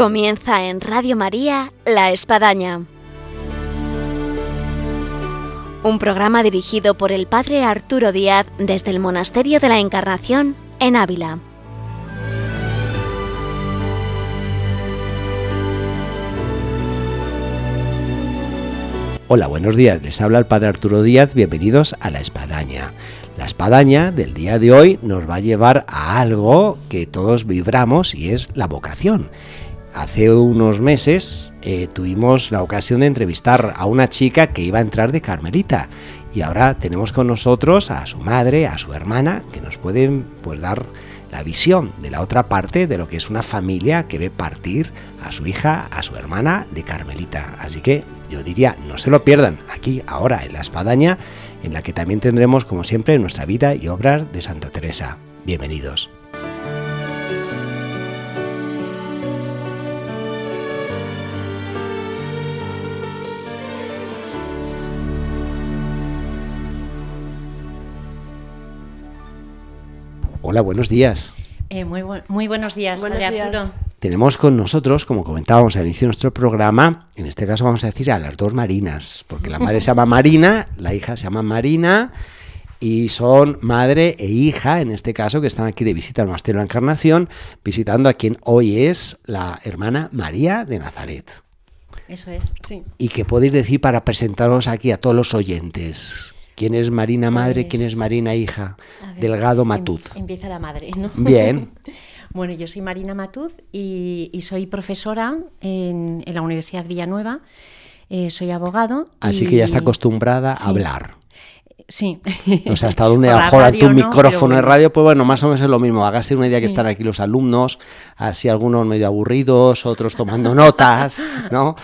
Comienza en Radio María La Espadaña. Un programa dirigido por el Padre Arturo Díaz desde el Monasterio de la Encarnación en Ávila. Hola, buenos días. Les habla el Padre Arturo Díaz. Bienvenidos a La Espadaña. La espadaña del día de hoy nos va a llevar a algo que todos vibramos y es la vocación. Hace unos meses eh, tuvimos la ocasión de entrevistar a una chica que iba a entrar de Carmelita y ahora tenemos con nosotros a su madre, a su hermana, que nos pueden pues, dar la visión de la otra parte de lo que es una familia que ve partir a su hija, a su hermana de Carmelita. Así que yo diría, no se lo pierdan aquí, ahora, en la espadaña, en la que también tendremos, como siempre, nuestra vida y obras de Santa Teresa. Bienvenidos. Hola, buenos días. Eh, muy, muy, buenos días, buenos Arturo. Tenemos con nosotros, como comentábamos al inicio de nuestro programa, en este caso vamos a decir a las dos Marinas, porque la madre se llama Marina, la hija se llama Marina, y son madre e hija, en este caso, que están aquí de visita al Monasterio de la Encarnación, visitando a quien hoy es la hermana María de Nazaret. Eso es, sí. ¿Y qué podéis decir para presentaros aquí a todos los oyentes? ¿Quién es Marina madre? ¿Quién es pues, Marina hija? Delgado em, Matuz. Empieza la madre, ¿no? Bien. bueno, yo soy Marina Matuz y, soy profesora en, la Universidad Villanueva. Eh, soy abogado. Así que ya está acostumbrada a hablar. Sí. O sea, hasta donde a tu micrófono de radio, pues bueno, más o menos es lo mismo. Hágase una idea que están aquí los alumnos, así algunos medio aburridos, otros tomando notas, ¿no?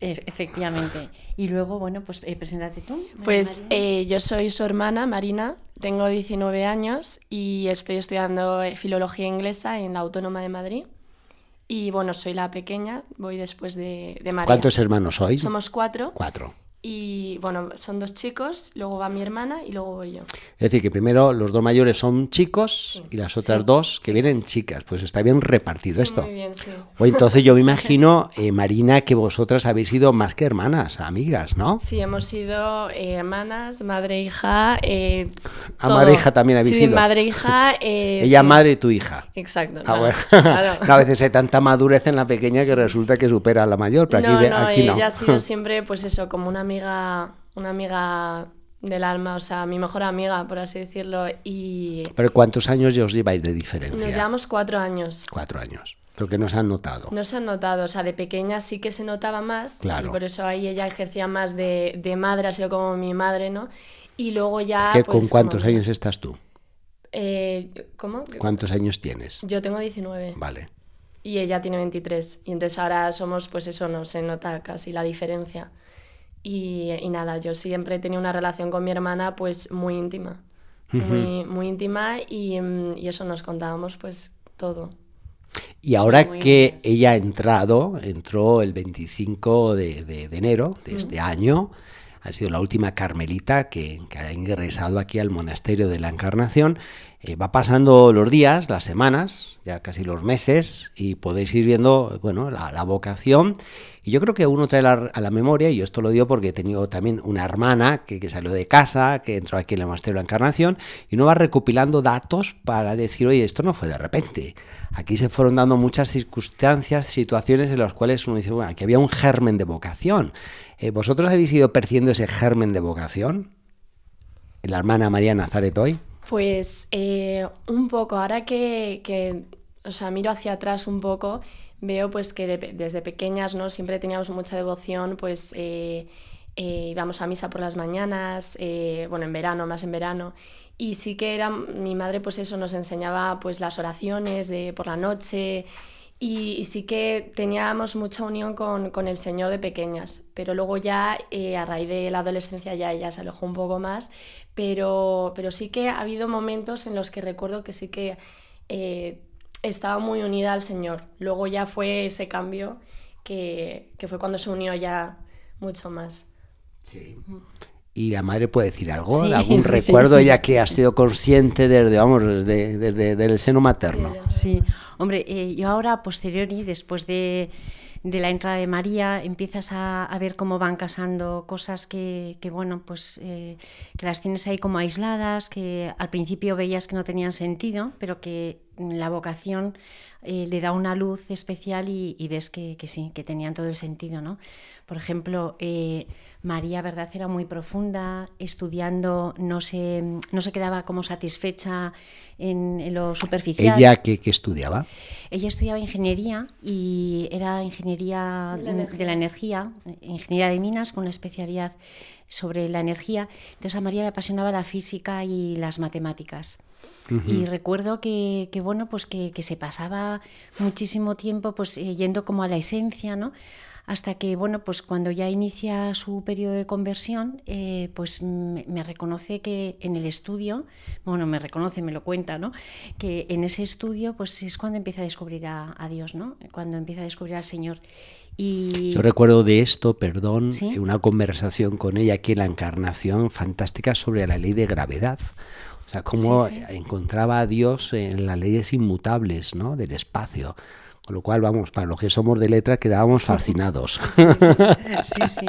E, efectivamente. Y luego, bueno, pues eh, preséntate tú. Pues eh, yo soy su hermana, Marina, tengo 19 años y estoy estudiando eh, filología inglesa en la Autónoma de Madrid. Y bueno, soy la pequeña, voy después de, de María. ¿Cuántos hermanos sois? Somos cuatro. Cuatro. Y bueno, son dos chicos, luego va mi hermana y luego voy yo. Es decir, que primero los dos mayores son chicos y las otras dos que vienen chicas. Pues está bien repartido esto. Muy bien, sí. O entonces yo me imagino, eh, Marina, que vosotras habéis sido más que hermanas, amigas, ¿no? Sí, hemos sido eh, hermanas, madre e hija. Eh, a ah, madre e hija también habéis sí, sido. madre e hija. Ella madre y tu hija. Exacto. Ah, a veces hay tanta madurez en la pequeña que resulta que supera a la mayor, pero aquí no, aquí no. Ella ha sido siempre, pues eso, como una amiga, una amiga del alma, o sea, mi mejor amiga, por así decirlo. Y... ¿Pero cuántos años ya os lleváis de diferencia? Nos llevamos cuatro años. Cuatro años. Lo que no se han notado. No se han notado, o sea, de pequeña sí que se notaba más. Claro. Y por eso ahí ella ejercía más de, de madre, ha sido como mi madre, ¿no? Y luego ya... ¿Qué, ¿Con pues, cuántos años estás tú? Eh, ¿Cómo? ¿Cuántos años tienes? Yo tengo 19. Vale. Y ella tiene 23. Y entonces ahora somos, pues eso, no se nota casi la diferencia. Y, nada, yo siempre he tenido una relación con mi hermana pues muy íntima. Muy, muy íntima y, mm, y, eso nos contábamos pues todo. Y ahora que ella ha entrado, entró el 25 de, de, enero de este año, ha sido la última carmelita que, que, ha ingresado aquí al monasterio de la Encarnación eh, va pasando los días, las semanas, ya casi los meses, y podéis ir viendo, bueno, la, vocación. Yo creo que uno trae a la memoria, y yo esto lo digo porque he tenido también una hermana que, salió de casa, que entró aquí en el Monasterio de la Encarnación, y uno va recopilando datos para decir, oye, esto no fue de repente. Aquí se fueron dando muchas circunstancias, situaciones en las cuales uno dice, bueno, aquí había un germen de vocación. Eh, ¿Vosotros habéis ido percibiendo ese germen de vocación? ¿La hermana María Nazaret hoy? Pues eh, un poco, ahora que, o sea, miro hacia atrás un poco, veo pues que desde pequeñas, ¿no? Siempre teníamos mucha devoción, pues eh, eh, íbamos a misa por las mañanas, bueno, en verano, más en verano, y sí que era, mi madre pues eso nos enseñaba pues las oraciones de por la noche, y, sí que teníamos mucha unión con, con, el Señor de pequeñas, pero luego ya eh, a raíz de la adolescencia ya ella se alejó un poco más, pero, pero sí que ha habido momentos en los que recuerdo que sí que eh, estaba muy unida al Señor. Luego ya fue ese cambio que, que, fue cuando se unió ya mucho más. Sí. y la madre puede decir algo, algún recuerdo ya que has sido consciente desde, vamos, desde, desde, el seno materno. Sí, hombre, eh, yo ahora posteriori, después de, de, la entrada de María, empiezas a, ver cómo van casando cosas que, bueno, pues eh, que las tienes ahí como aisladas, que al principio veías que no tenían sentido, pero que la vocación eh, le da una luz especial y, y ves que, que, sí, que tenían todo el sentido, ¿no? Por ejemplo, María, ¿verdad? Era muy profunda, estudiando, no se, no se quedaba como satisfecha en, lo superficial. ¿Ella qué, estudiaba? Ella estudiaba ingeniería y era ingeniería de la, energía, ingeniería de minas con una especialidad sobre la energía. Entonces a María le apasionaba la física y las matemáticas. Y recuerdo que, bueno, pues que, se pasaba muchísimo tiempo pues eh, yendo como a la esencia, ¿no? Hasta que, bueno, pues cuando ya inicia su periodo de conversión, eh, pues me, reconoce que en el estudio, bueno, me reconoce, me lo cuenta, ¿no? Que en ese estudio, pues es cuando empieza a descubrir a, Dios, ¿no? Cuando empieza a descubrir al Señor. Y... Yo recuerdo de esto, perdón, una conversación con ella aquí en la Encarnación fantástica sobre la ley de gravedad. O sea, cómo encontraba a Dios en las leyes inmutables ¿no? del espacio. Con lo cual, vamos, para los que somos de letra quedábamos fascinados. Sí, sí.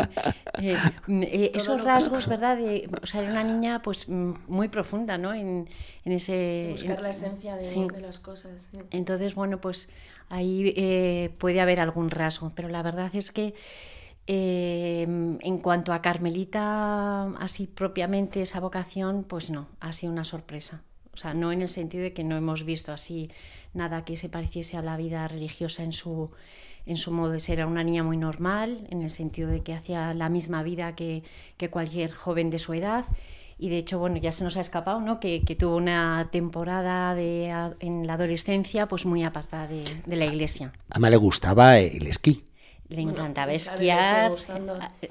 Eh, eh, esos rasgos, ¿verdad? De, o sea, era una niña pues muy profunda, ¿no? En, ese... Buscar la esencia de, las cosas. Entonces, bueno, pues ahí eh, puede haber algún rasgo, pero la verdad es que en cuanto a Carmelita, así propiamente esa vocación, pues no, ha sido una sorpresa. O sea, no en el sentido de que no hemos visto así nada que se pareciese a la vida religiosa en su, en su modo de ser. Era una niña muy normal, en el sentido de que hacía la misma vida que, que cualquier joven de su edad. Y de hecho, bueno, ya se nos ha escapado, ¿no? Que, que tuvo una temporada de, en la adolescencia pues muy apartada de, la iglesia. A mí le gustaba el esquí le encantaba esquiar.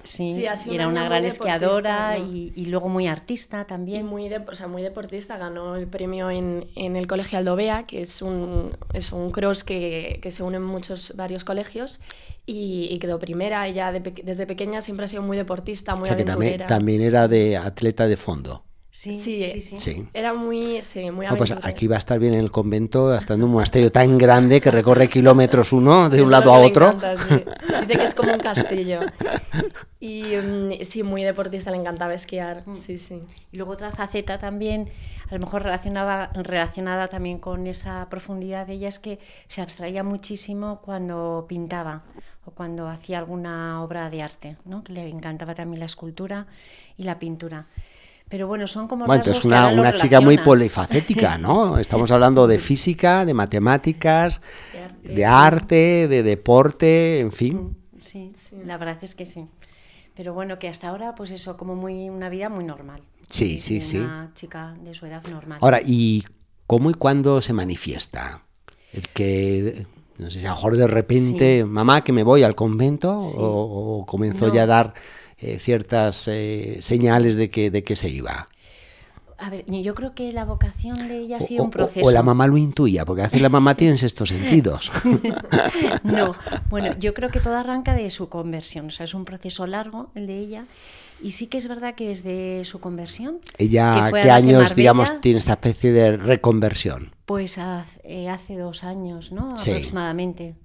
Sí, era una gran esquiadora y, y, luego muy artista también. muy, de, o sea, muy deportista, ganó el premio en, en el Colegio Aldovea, que es un, es un cross que, que se unen muchos, varios colegios, y, quedó primera. Ella desde pequeña siempre ha sido muy deportista, muy o sea, Que también, también era de atleta de fondo. Sí, sí, sí, Era muy, sí, muy pues aquí va a estar bien en el convento, estando en un monasterio tan grande que recorre kilómetros uno de un lado a otro. Dice que es como un castillo. Y mm, sí, muy deportista, le encantaba esquiar. Mm. Sí, sí. Y luego otra faceta también, a lo mejor relacionada, relacionada también con esa profundidad de ella, es que se abstraía muchísimo cuando pintaba o cuando hacía alguna obra de arte, ¿no? que le encantaba también la escultura y la pintura. Pero bueno, son como bueno, entonces una, una chica muy polifacética, ¿no? Estamos hablando de física, de matemáticas, de arte, de, deporte, en fin. Mm, sí, la verdad es que sí. Pero bueno, que hasta ahora, pues eso, como muy una vida muy normal. Sí, sí, sí. Una chica de su edad normal. Ahora, ¿y cómo y cuándo se manifiesta? El que, no sé si a lo mejor de repente, mamá, que me voy al convento, o, comenzó ya a dar eh, ciertas eh, señales de que, de que se iba. A ver, yo creo que la vocación de ella ha sido un proceso. O, la mamá lo intuía, porque a veces la mamá tiene estos sentidos. no, bueno, yo creo que todo arranca de su conversión, o sea, es un proceso largo el de ella. Y sí que es verdad que desde su conversión. ¿Ella qué años, digamos, tiene esta especie de reconversión? Pues hace, eh, hace dos años, ¿no? Aproximadamente.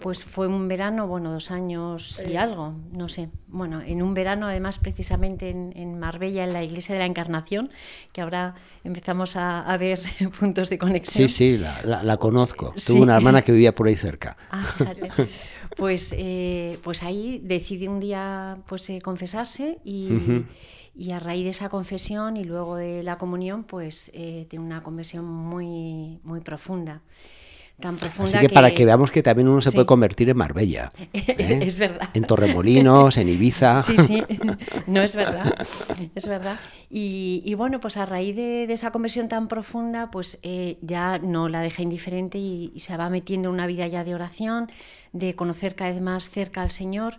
Pues fue un verano, bueno, dos años y algo, no sé. Bueno, en un verano, además, precisamente en, Marbella, en la Iglesia de la Encarnación, que ahora empezamos a, ver puntos de conexión. Sí, sí, la, conozco. Tuve una hermana que vivía por ahí cerca. Ah, pues, eh, pues ahí decidí un día pues, eh, confesarse y. Y a raíz de esa confesión y luego de la comunión, pues eh, tiene una conversión muy, muy profunda. Así que, para que veamos que también uno se puede convertir en Marbella. ¿eh? es verdad. En Torremolinos, en Ibiza. Sí, sí, no es verdad. Es verdad. Y, bueno, pues a raíz de, esa conversión tan profunda, pues eh, ya no la deja indiferente y, se va metiendo en una vida ya de oración, de conocer cada vez más cerca al Señor.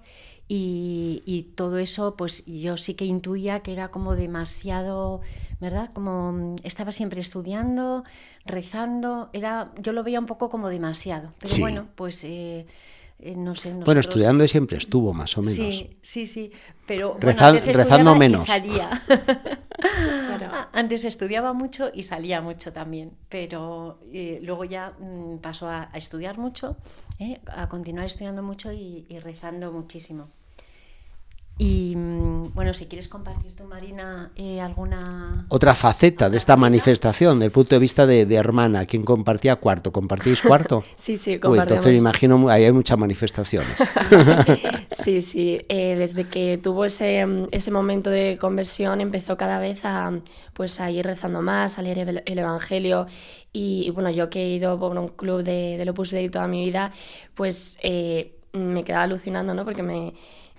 Y, y, todo eso, pues yo sí que intuía que era como demasiado ¿verdad? Como mm, estaba siempre estudiando, rezando, era, yo lo veía un poco como demasiado. Pero bueno, pues eh, eh, no sé, Bueno, estudiando siempre estuvo, más o menos. Sí, sí, sí, pero rezando menos. Y salía. Antes estudiaba mucho y salía mucho también, pero eh, luego ya mm, pasó a, estudiar mucho, eh, a continuar estudiando mucho y rezando muchísimo. Y mm, bueno, si quieres compartir tú, Marina, eh, alguna... Otra faceta de esta manifestación, del punto de vista de, hermana, ¿quién compartía cuarto? ¿Compartís cuarto? sí, sí, compartimos. entonces me imagino, ahí hay muchas manifestaciones. sí, sí, eh, desde que tuvo ese, ese momento de conversión empezó cada vez a, pues, a ir rezando más, a leer el, Evangelio y, bueno, yo que he ido por un club de, del Opus Dei toda mi vida, pues eh, me quedaba alucinando, ¿no? Porque me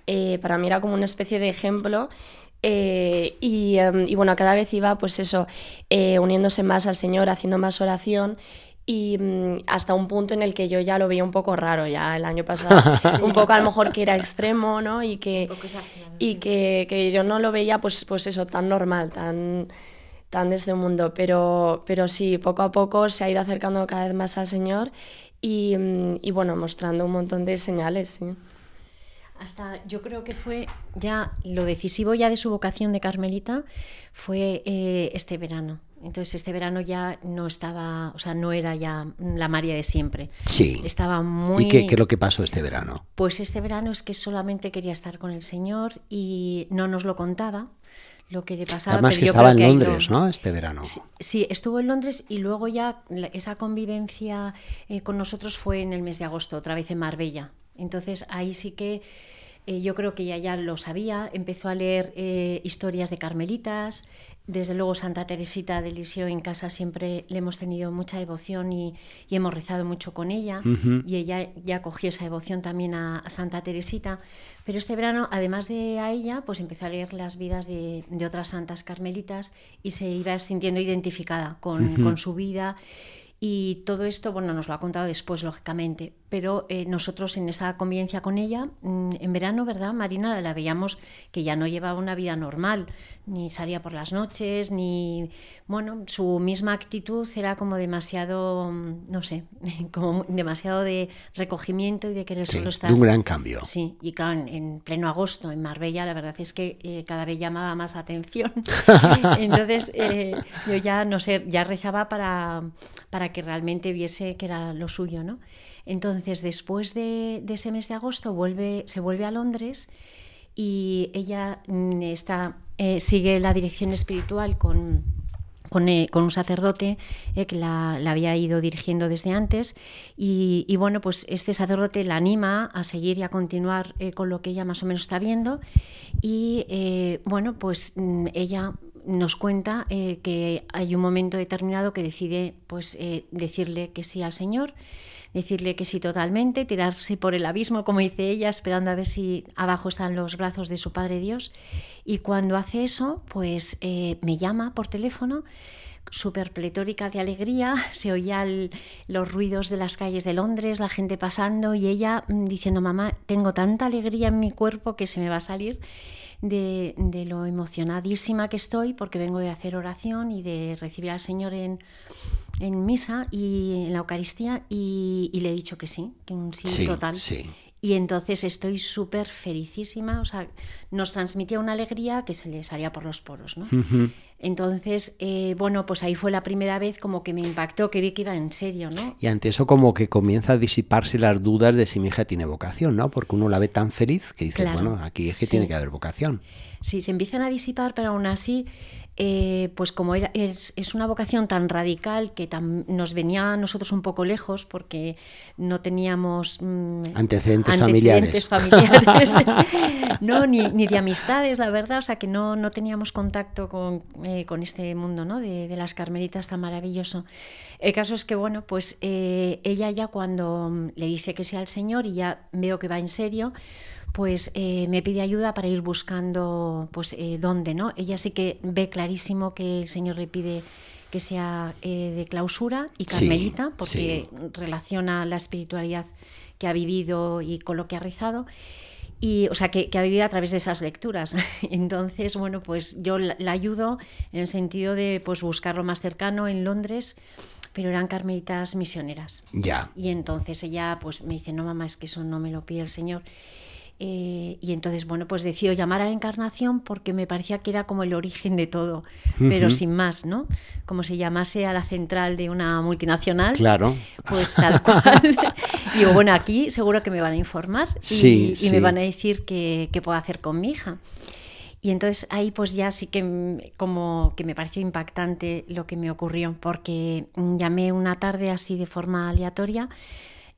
eh, para mí era como una especie de ejemplo. Eh, em, y, bueno, cada vez iba, pues eso, eh, uniéndose más al Señor, haciendo más oración y mm, hasta un punto en el que yo ya lo veía un poco raro ya el año pasado, un poco a lo mejor que era extremo, ¿no? Y que, y que, que, yo no lo veía pues, pues eso, tan normal, tan, tan de este mundo, pero, pero sí, poco a poco se ha ido acercando cada vez más al Señor y, mm, y bueno, mostrando un montón de señales, sí hasta yo creo que fue ya lo decisivo ya de su vocación de Carmelita fue eh, este verano. Entonces este verano ya no estaba, o sea, no era ya la María de siempre. Sí. Estaba muy. ¿Y qué, qué es lo que pasó este verano? Pues este verano es que solamente quería estar con el Señor y no nos lo contaba lo que le pasaba. Además que estaba en Londres, ¿no? Este verano. Sí, estuvo en Londres y luego ya esa convivencia eh, con nosotros fue en el mes de agosto, otra vez en Marbella. Entonces ahí sí que eh, yo creo que ella ya lo sabía, empezó a leer eh, historias de carmelitas, desde luego Santa Teresita de Lisio en casa siempre le hemos tenido mucha devoción y, hemos rezado mucho con ella. Y ella ya cogió esa devoción también a, Santa Teresita, pero este verano además de a ella pues empezó a leer las vidas de, otras santas carmelitas y se iba sintiendo identificada con, con su vida. Y todo esto, bueno, nos lo ha contado después, lógicamente, pero eh, nosotros en esa convivencia con ella, mm, en verano, ¿verdad, Marina? La veíamos que ya no llevaba una vida normal, ni salía por las noches, ni, bueno, su misma actitud era como demasiado, mm, no sé, como demasiado de recogimiento y de querer solo estar. De un gran cambio. Sí, y claro, en, pleno agosto, en Marbella, la verdad es que eh, cada vez llamaba más atención. Entonces, eh, yo ya, no sé, ya rezaba para, para que realmente viese que era lo suyo, ¿no? Entonces, después de, ese mes de agosto, vuelve, se vuelve a Londres y ella mm, está, eh, sigue la dirección espiritual con, con, eh, un sacerdote eh, que la, había ido dirigiendo desde antes. Y, bueno, pues este sacerdote la anima a seguir y a continuar con lo que ella más o menos está viendo. Y bueno, pues mm, ella nos cuenta que hay un momento determinado que decide pues decirle que sí al Señor decirle que sí totalmente, tirarse por el abismo, como dice ella, esperando a ver si abajo están los brazos de su Padre Dios. Y cuando hace eso, pues eh, me llama por teléfono súper pletórica de alegría, se oían los ruidos de las calles de Londres, la gente pasando y ella mm, diciendo, mamá, tengo tanta alegría en mi cuerpo que se me va a salir de, de, lo emocionadísima que estoy porque vengo de hacer oración y de recibir al Señor en, en misa y en la Eucaristía y, le he dicho que sí, que un sí, total. Y entonces estoy súper felicísima, o sea, nos transmitía una alegría que se le salía por los poros, ¿no? Entonces, eh, bueno, pues ahí fue la primera vez como que me impactó, que vi que iba en serio, ¿no? Y ante eso como que comienza a disiparse las dudas de si mi hija tiene vocación, ¿no? Porque uno la ve tan feliz que dice, bueno, aquí es que tiene que haber vocación. Sí, se empiezan a disipar, pero aún así eh, pues como era, es, una vocación tan radical que nos venía a nosotros un poco lejos porque no teníamos mm, antecedentes, familiares, no, ni, de amistades, la verdad, o sea que no, no teníamos contacto con, eh, este mundo ¿no? de, las carmelitas tan maravilloso. El caso es que, bueno, pues eh, ella ya cuando le dice que sea el Señor y ya veo que va en serio, pues eh, me pide ayuda para ir buscando pues eh, dónde, ¿no? Ella sí que ve clarísimo que el Señor le pide que sea eh, de clausura y carmelita, porque relaciona la espiritualidad que ha vivido y con lo que ha rezado. y, o sea, que, ha vivido a través de esas lecturas. Entonces, bueno, pues yo la, ayudo en el sentido de pues, buscar lo más cercano en Londres, pero eran carmelitas misioneras. Ya. Y entonces ella pues me dice, no mamá, es que eso no me lo pide el Señor. Eh, y entonces, bueno, pues decido llamar a la encarnación porque me parecía que era como el origen de todo, pero sin más, ¿no? Como si llamase a la central de una multinacional. Claro. Pues tal cual. Digo, bueno, aquí seguro que me van a informar y, me van a decir qué, qué puedo hacer con mi hija. Y entonces ahí pues ya sí que como que me pareció impactante lo que me ocurrió, porque llamé una tarde así de forma aleatoria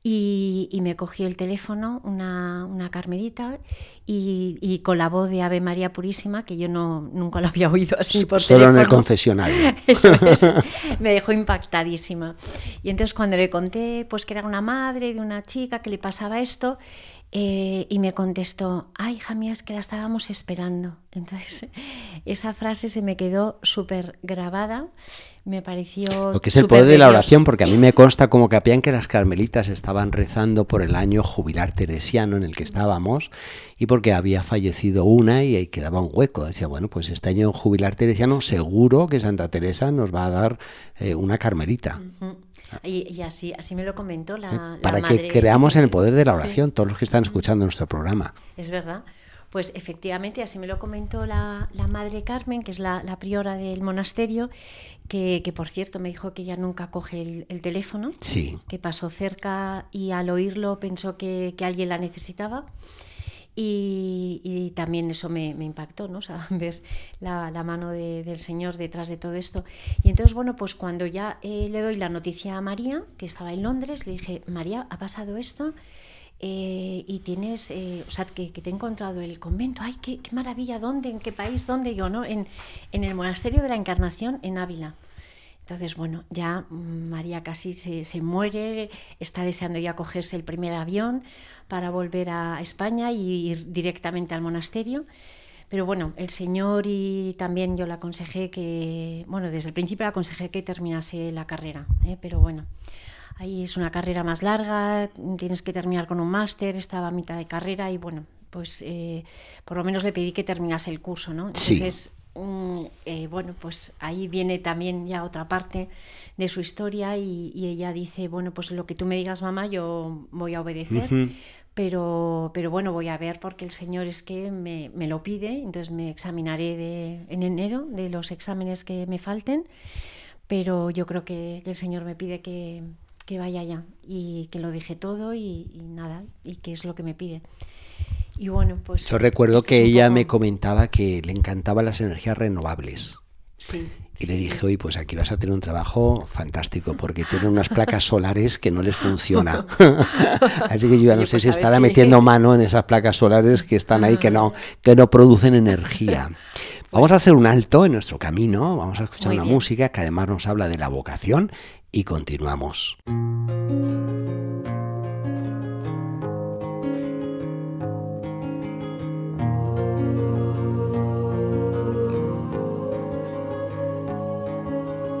y, me cogió el teléfono una, una carmelita y, con la voz de Ave María Purísima, que yo no, nunca lo había oído así por Solo en el confesionario. Eso es, me dejó impactadísima. Y entonces cuando le conté pues que era una madre de una chica que le pasaba esto, eh, y me contestó, ay hija mía, es que la estábamos esperando. Entonces, esa frase se me quedó súper grabada, me pareció... Lo que es el poder de la oración, porque a mí me consta como capían que las carmelitas estaban rezando por el año jubilar teresiano en el que estábamos y porque había fallecido una y ahí quedaba un hueco. Decía, bueno, pues este año jubilar teresiano seguro que Santa Teresa nos va a dar eh, una carmelita. Y, así, así me lo comentó la, eh, Para que creamos en el poder de la oración, todos los que están escuchando nuestro programa. Es verdad. Pues efectivamente, así me lo comentó la, madre Carmen, que es la, priora del monasterio, que, por cierto me dijo que ella nunca coge el, teléfono, sí. que pasó cerca y al oírlo pensó que, que alguien la necesitaba. Y, también eso me, impactó, ¿no? O sea, ver la, mano del Señor detrás de todo esto. Y entonces, bueno, pues cuando ya eh, le doy la noticia a María, que estaba en Londres, le dije, María, ha pasado esto eh, y tienes, eh, o sea, que, te he encontrado el convento, ay, qué, maravilla, ¿dónde? ¿En qué país? ¿Dónde? Yo, ¿no? En, en el monasterio de la Encarnación en Ávila. Entonces, bueno, ya María casi se, se, muere, está deseando ya cogerse el primer avión para volver a España y ir directamente al monasterio. Pero bueno, el Señor y también yo le aconsejé que, bueno, desde el principio le aconsejé que terminase la carrera, ¿eh? pero bueno, ahí es una carrera más larga, tienes que terminar con un máster, estaba a mitad de carrera y bueno, pues eh, por lo menos le pedí que terminase el curso, ¿no? Entonces, mm, eh, bueno, pues ahí viene también ya otra parte de su historia y, ella dice, bueno, pues lo que tú me digas, mamá, yo voy a obedecer pero, pero bueno, voy a ver porque el Señor es que me, me lo pide, entonces me examinaré de, en enero de los exámenes que me falten, pero yo creo que, el Señor me pide que, que, vaya ya y que lo deje todo y, nada, y que es lo que me pide. Y bueno, pues... Yo recuerdo que ella me comentaba que le encantaban las energías renovables. Sí. Y le dije, oye, pues aquí vas a tener un trabajo fantástico porque tienen unas placas solares que no les funciona. Así que yo ya no sé pues si estará metiendo mano en esas placas solares que están ahí que no, que no producen energía. Vamos a hacer un alto en nuestro camino, vamos a escuchar una música que además nos habla de la vocación y continuamos.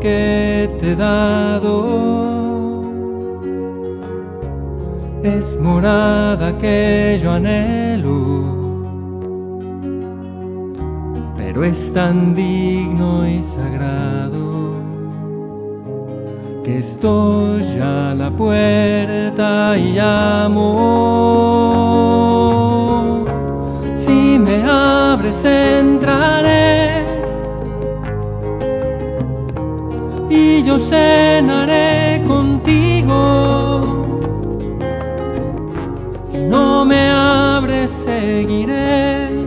Que te he dado es morada que yo anhelo, pero es tan digno y sagrado que estoy a la puerta y llamo. Si me abres entraré yo cenaré contigo. Si no me abres, seguiré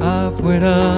afuera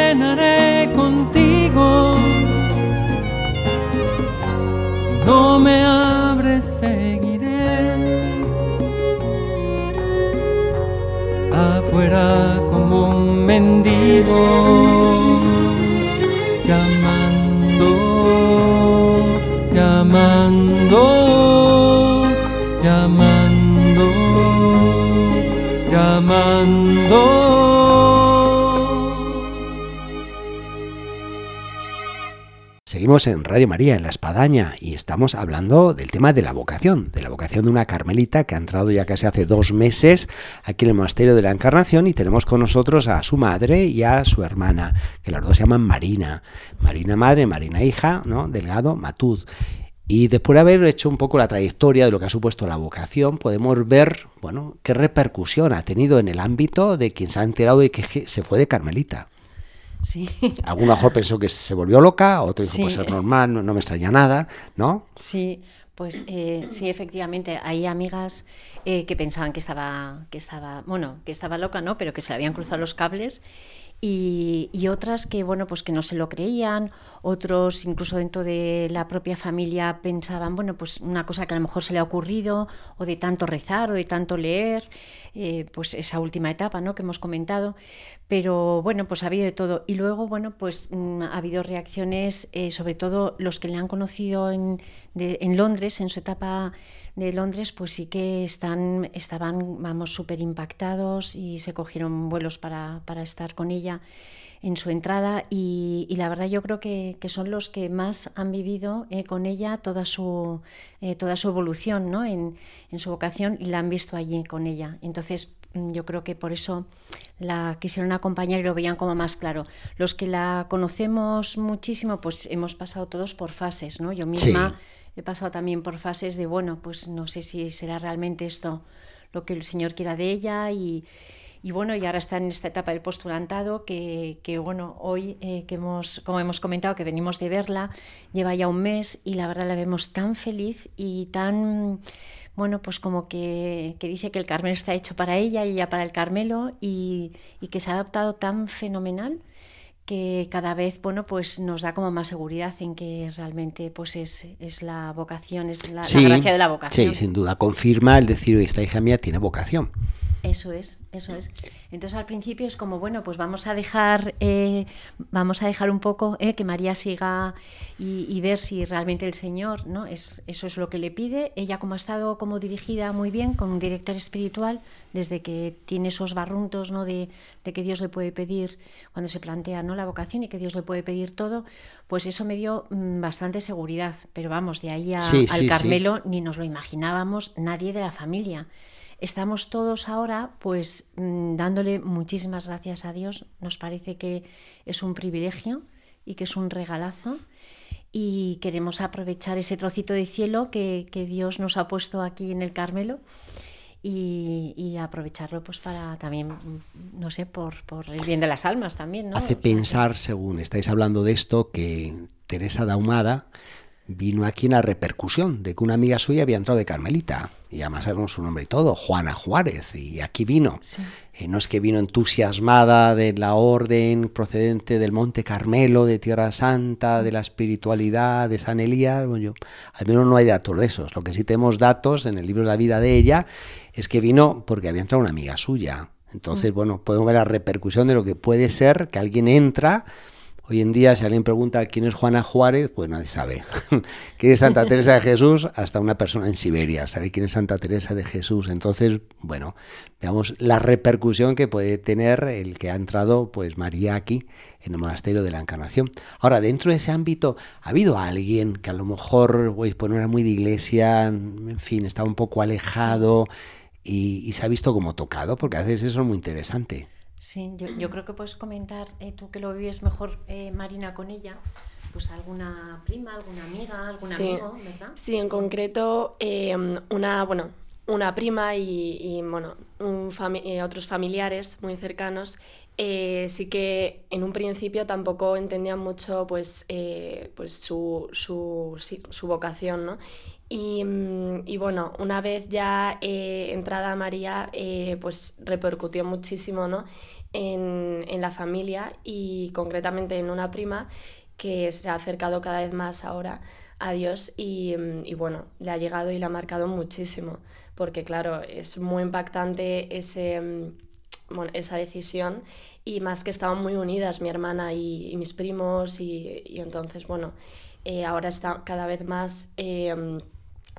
no me abres, seguiré. Afuera como un mendigo, En Radio María, en La Espadaña, y estamos hablando del tema de la vocación, de la vocación de una carmelita que ha entrado ya casi hace dos meses aquí en el Monasterio de la Encarnación y tenemos con nosotros a su madre y a su hermana, que las dos se llaman Marina. Marina madre, Marina hija, ¿no? Delgado, Matud. Y después de haber hecho un poco la trayectoria de lo que ha supuesto la vocación, podemos ver, bueno, qué repercusión ha tenido en el ámbito de quien se ha enterado de que se fue de Carmelita. Sí. Alguno mejor pensó que se volvió loca, otro dijo, pues es normal, no, me extraña nada, ¿no? Sí, pues eh, sí, efectivamente, hay amigas eh, que pensaban que estaba, que estaba, bueno, que estaba loca, ¿no? Pero que se habían cruzado los cables y, otras que bueno pues que no se lo creían otros incluso dentro de la propia familia pensaban bueno pues una cosa que a lo mejor se le ha ocurrido o de tanto rezar o de tanto leer eh, pues esa última etapa ¿no? que hemos comentado pero bueno pues ha habido de todo y luego bueno pues mm, ha habido reacciones eh, sobre todo los que le han conocido en, en Londres en su etapa de Londres, pues sí que están, estaban, vamos, súper impactados y se cogieron vuelos para, estar con ella en su entrada y, la verdad yo creo que, son los que más han vivido eh, con ella toda su, eh, toda su evolución ¿no? en, su vocación y la han visto allí con ella. Entonces mm, yo creo que por eso la quisieron acompañar y lo veían como más claro. Los que la conocemos muchísimo, pues hemos pasado todos por fases, ¿no? Yo misma he pasado también por fases de, bueno, pues no sé si será realmente esto lo que el Señor quiera de ella y, bueno, y ahora está en esta etapa del postulantado que, que bueno, hoy eh, que hemos, como hemos comentado, que venimos de verla, lleva ya un mes y la verdad la vemos tan feliz y tan, bueno, pues como que, que dice que el Carmelo está hecho para ella y ella para el Carmelo y, y que se ha adaptado tan fenomenal que cada vez bueno pues nos da como más seguridad en que realmente pues es, es la vocación, es la, gracia de la vocación. Sí, sin duda, confirma el decir esta hija mía tiene vocación. Eso es, eso es. Entonces al principio es como, bueno, pues vamos a dejar, eh, vamos a dejar un poco eh, que María siga y, ver si realmente el Señor, ¿no? Es, eso es lo que le pide. Ella como ha estado como dirigida muy bien con un director espiritual, desde que tiene esos barruntos, ¿no? De, que Dios le puede pedir cuando se plantea, ¿no? La vocación y que Dios le puede pedir todo, pues eso me dio mm, bastante seguridad. Pero vamos, de ahí al Carmelo ni nos lo imaginábamos nadie de la familia estamos todos ahora pues mm, dándole muchísimas gracias a Dios. Nos parece que es un privilegio y que es un regalazo y queremos aprovechar ese trocito de cielo que, Dios nos ha puesto aquí en el Carmelo y, aprovecharlo pues para también, no sé, por, el bien de las almas también. ¿no? Hace pensar, según estáis hablando de esto, que Teresa Daumada vino aquí en la repercusión de que una amiga suya había entrado de Carmelita, y además sabemos su nombre y todo, Juana Juárez, y aquí vino. Eh, no es que vino entusiasmada de la orden procedente del Monte Carmelo, de Tierra Santa, de la espiritualidad, de San Elías, bueno, yo, al menos no hay datos de esos. Lo que sí tenemos datos en el libro de la vida de ella es que vino porque había entrado una amiga suya. Entonces, mm. bueno, podemos ver la repercusión de lo que puede ser que alguien entra Hoy en día, si alguien pregunta quién es Juana Juárez, pues nadie sabe. ¿Quién es Santa Teresa de Jesús? Hasta una persona en Siberia sabe quién es Santa Teresa de Jesús. Entonces, bueno, veamos la repercusión que puede tener el que ha entrado, pues María aquí en el monasterio de la Encarnación. Ahora, dentro de ese ámbito, ¿ha habido alguien que a lo mejor, pues, no era muy de iglesia, en fin, estaba un poco alejado y, y se ha visto como tocado? Porque a veces eso es muy interesante. Sí, yo, creo que puedes comentar, eh, tú que lo vives mejor, eh, Marina, con ella, pues alguna prima, alguna amiga, algún amigo, ¿verdad? Sí, en concreto, em, una, bueno, una prima y, bueno, eh, otros familiares muy cercanos sí que en un principio tampoco entendían mucho pues, pues su, su, su, vocación, ¿no? Mm, y, bueno, una vez ya eh, entrada María, eh, pues repercutió muchísimo ¿no? en, la familia y concretamente en una prima que se ha acercado cada vez más ahora a Dios y, mm, bueno, le ha llegado y le ha marcado muchísimo, porque claro, es muy impactante ese, mm, esa decisión y más que estaban muy unidas mi hermana y, mis primos y, entonces, bueno, eh, ahora está cada vez más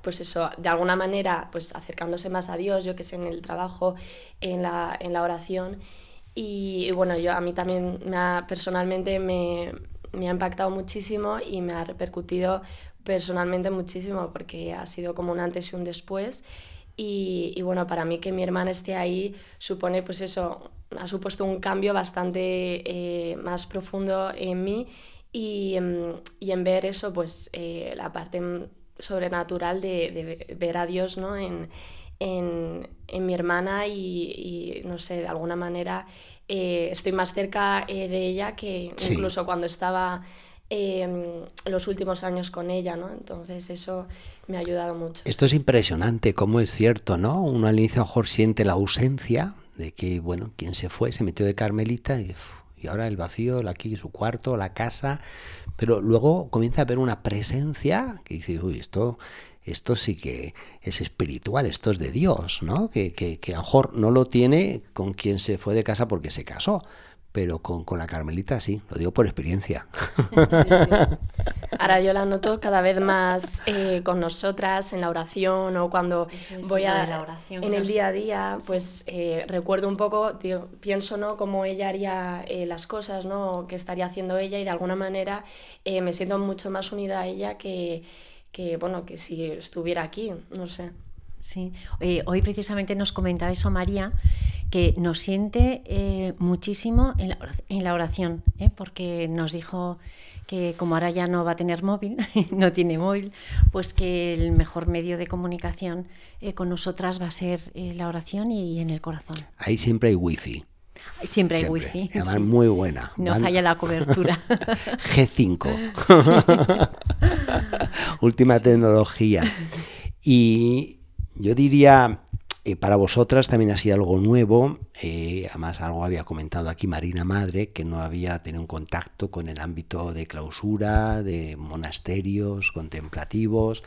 pues eso, de alguna manera, pues acercándose más a Dios, yo que sé, en el trabajo, en la, en la oración. Y, bueno, yo a mí también me ha, personalmente me, me, ha impactado muchísimo y me ha repercutido personalmente muchísimo porque ha sido como un antes y un después. Y, y, bueno, para mí que mi hermana esté ahí supone pues eso, ha supuesto un cambio bastante eh, más profundo en mí y, y, en ver eso, pues eh, la parte sobrenatural de, ver a Dios ¿no? en, mi hermana y, no sé, de alguna manera eh, estoy más cerca eh, de ella que incluso cuando estaba em, los últimos años con ella, ¿no? Entonces eso me ha ayudado mucho. Esto es impresionante, cómo es cierto, ¿no? Uno al inicio mejor siente la ausencia de que, bueno, quien se fue, se metió de Carmelita y, y ahora el vacío, aquí su cuarto, la casa, pero luego comienza a haber una presencia que dice, uy, esto, esto sí que es espiritual, esto es de Dios, ¿no? Que, que, que a lo mejor no lo tiene con quien se fue de casa porque se casó, pero con, con, la Carmelita sí, lo digo por experiencia. Ahora yo la noto cada vez más eh, con nosotras en la oración o cuando voy a la oración, en el día a día, pues eh, recuerdo un poco, pienso no cómo ella haría eh, las cosas, no qué estaría haciendo ella y de alguna manera me siento mucho más unida a ella que, que bueno que si estuviera aquí, no sé. Sí, hoy precisamente nos comentaba eso María, que nos siente eh, muchísimo en la oración, ¿eh? porque nos dijo que como ahora ya no va a tener móvil, no tiene móvil, pues que el mejor medio de comunicación eh, con nosotras va a ser la oración y, en el corazón. Ahí siempre hay wifi. Siempre hay wifi. Además, muy buena. No falla la cobertura. G5. Última tecnología. Y yo diría, eh, para vosotras también ha sido algo nuevo, eh, además algo había comentado aquí Marina Madre, que no había tenido un contacto con el ámbito de clausura, de monasterios contemplativos,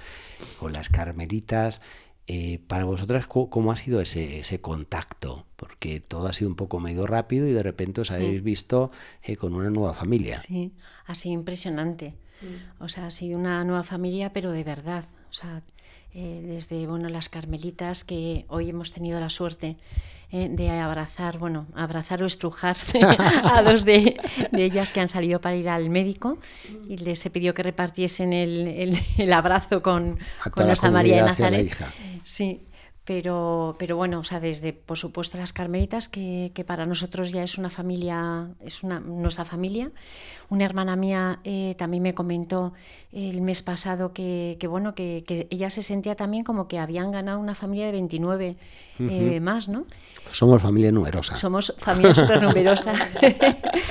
con las carmelitas. Eh, para vosotras, ¿cómo, ha sido ese, ese, contacto? Porque todo ha sido un poco medio rápido y de repente os habéis visto con una nueva familia. Sí, ha sido impresionante. Mm. O sea, ha sido una nueva familia, pero de verdad. O sea, eh, desde bueno, las carmelitas, que hoy hemos tenido la suerte eh, de abrazar, bueno, abrazar o estrujar a dos de, ellas que han salido para ir al médico. Y les he pedido que repartiesen el, el, abrazo con, con nuestra María de Nazaret. Sí, pero, pero bueno, o sea, desde por supuesto las carmelitas, que, que para nosotros ya es una familia, es una, nuestra familia. Una hermana mía eh, también me comentó el mes pasado que, que bueno, que, que, ella se sentía también como que habían ganado una familia de 29 eh, más, ¿no? somos familia numerosa. Somos familia súper numerosa.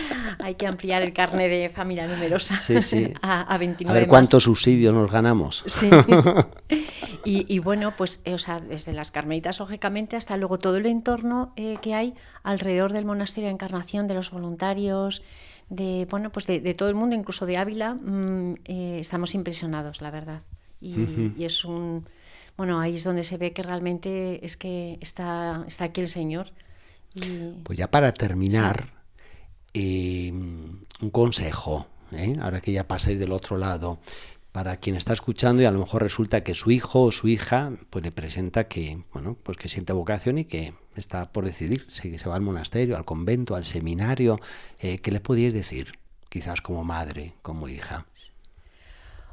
Hay que ampliar el carne de familia numerosa sí, sí. A, a 29 A ver cuántos subsidios nos ganamos. Sí. y, y, bueno, pues, eh, o sea, desde las carmelitas, lógicamente, hasta luego todo el entorno eh, que hay alrededor del monasterio de Encarnación, de los voluntarios, de, bueno, pues de, de todo el mundo, incluso de Ávila, mmm, eh, estamos impresionados, la verdad. Y, uh -huh. y, es un... Bueno, ahí es donde se ve que realmente es que está, está aquí el Señor. Y... Pues ya para terminar, sí. eh, un consejo, ahora que ya pasáis del otro lado, para quien está escuchando y a lo mejor resulta que su hijo o su hija pues le presenta que bueno pues que siente vocación y que está por decidir si se va al monasterio, al convento, al seminario, eh, ¿qué le podíais decir? Quizás como madre, como hija.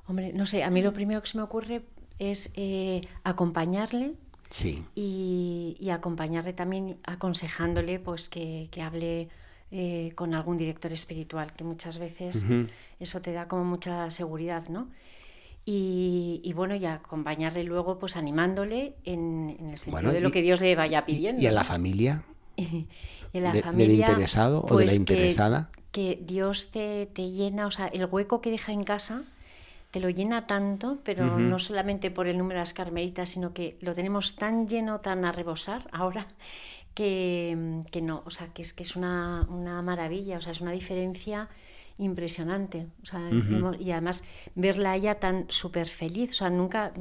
Hombre, no sé, a mí lo primero que se me ocurre es eh, acompañarle sí. y, y, acompañarle también aconsejándole pues que, que hable eh, con algún director espiritual, que muchas veces uh -huh. eso te da como mucha seguridad, ¿no? Y, y, bueno, y acompañarle luego, pues animándole en, en el sentido bueno, de lo que Dios le vaya pidiendo. ¿Y, y en la familia? y en la de, familia, ¿Del interesado pues o de la interesada? Que, que, Dios te, te llena, o sea, el hueco que deja en casa te lo llena tanto, pero uh -huh. no solamente por el número de las carmelitas, sino que lo tenemos tan lleno, tan a rebosar ahora, que, que no, o sea, que es que es una, una maravilla, o sea, es una diferencia impresionante. O sea, uh -huh. hemos, y además verla a ella tan súper feliz. O sea, nunca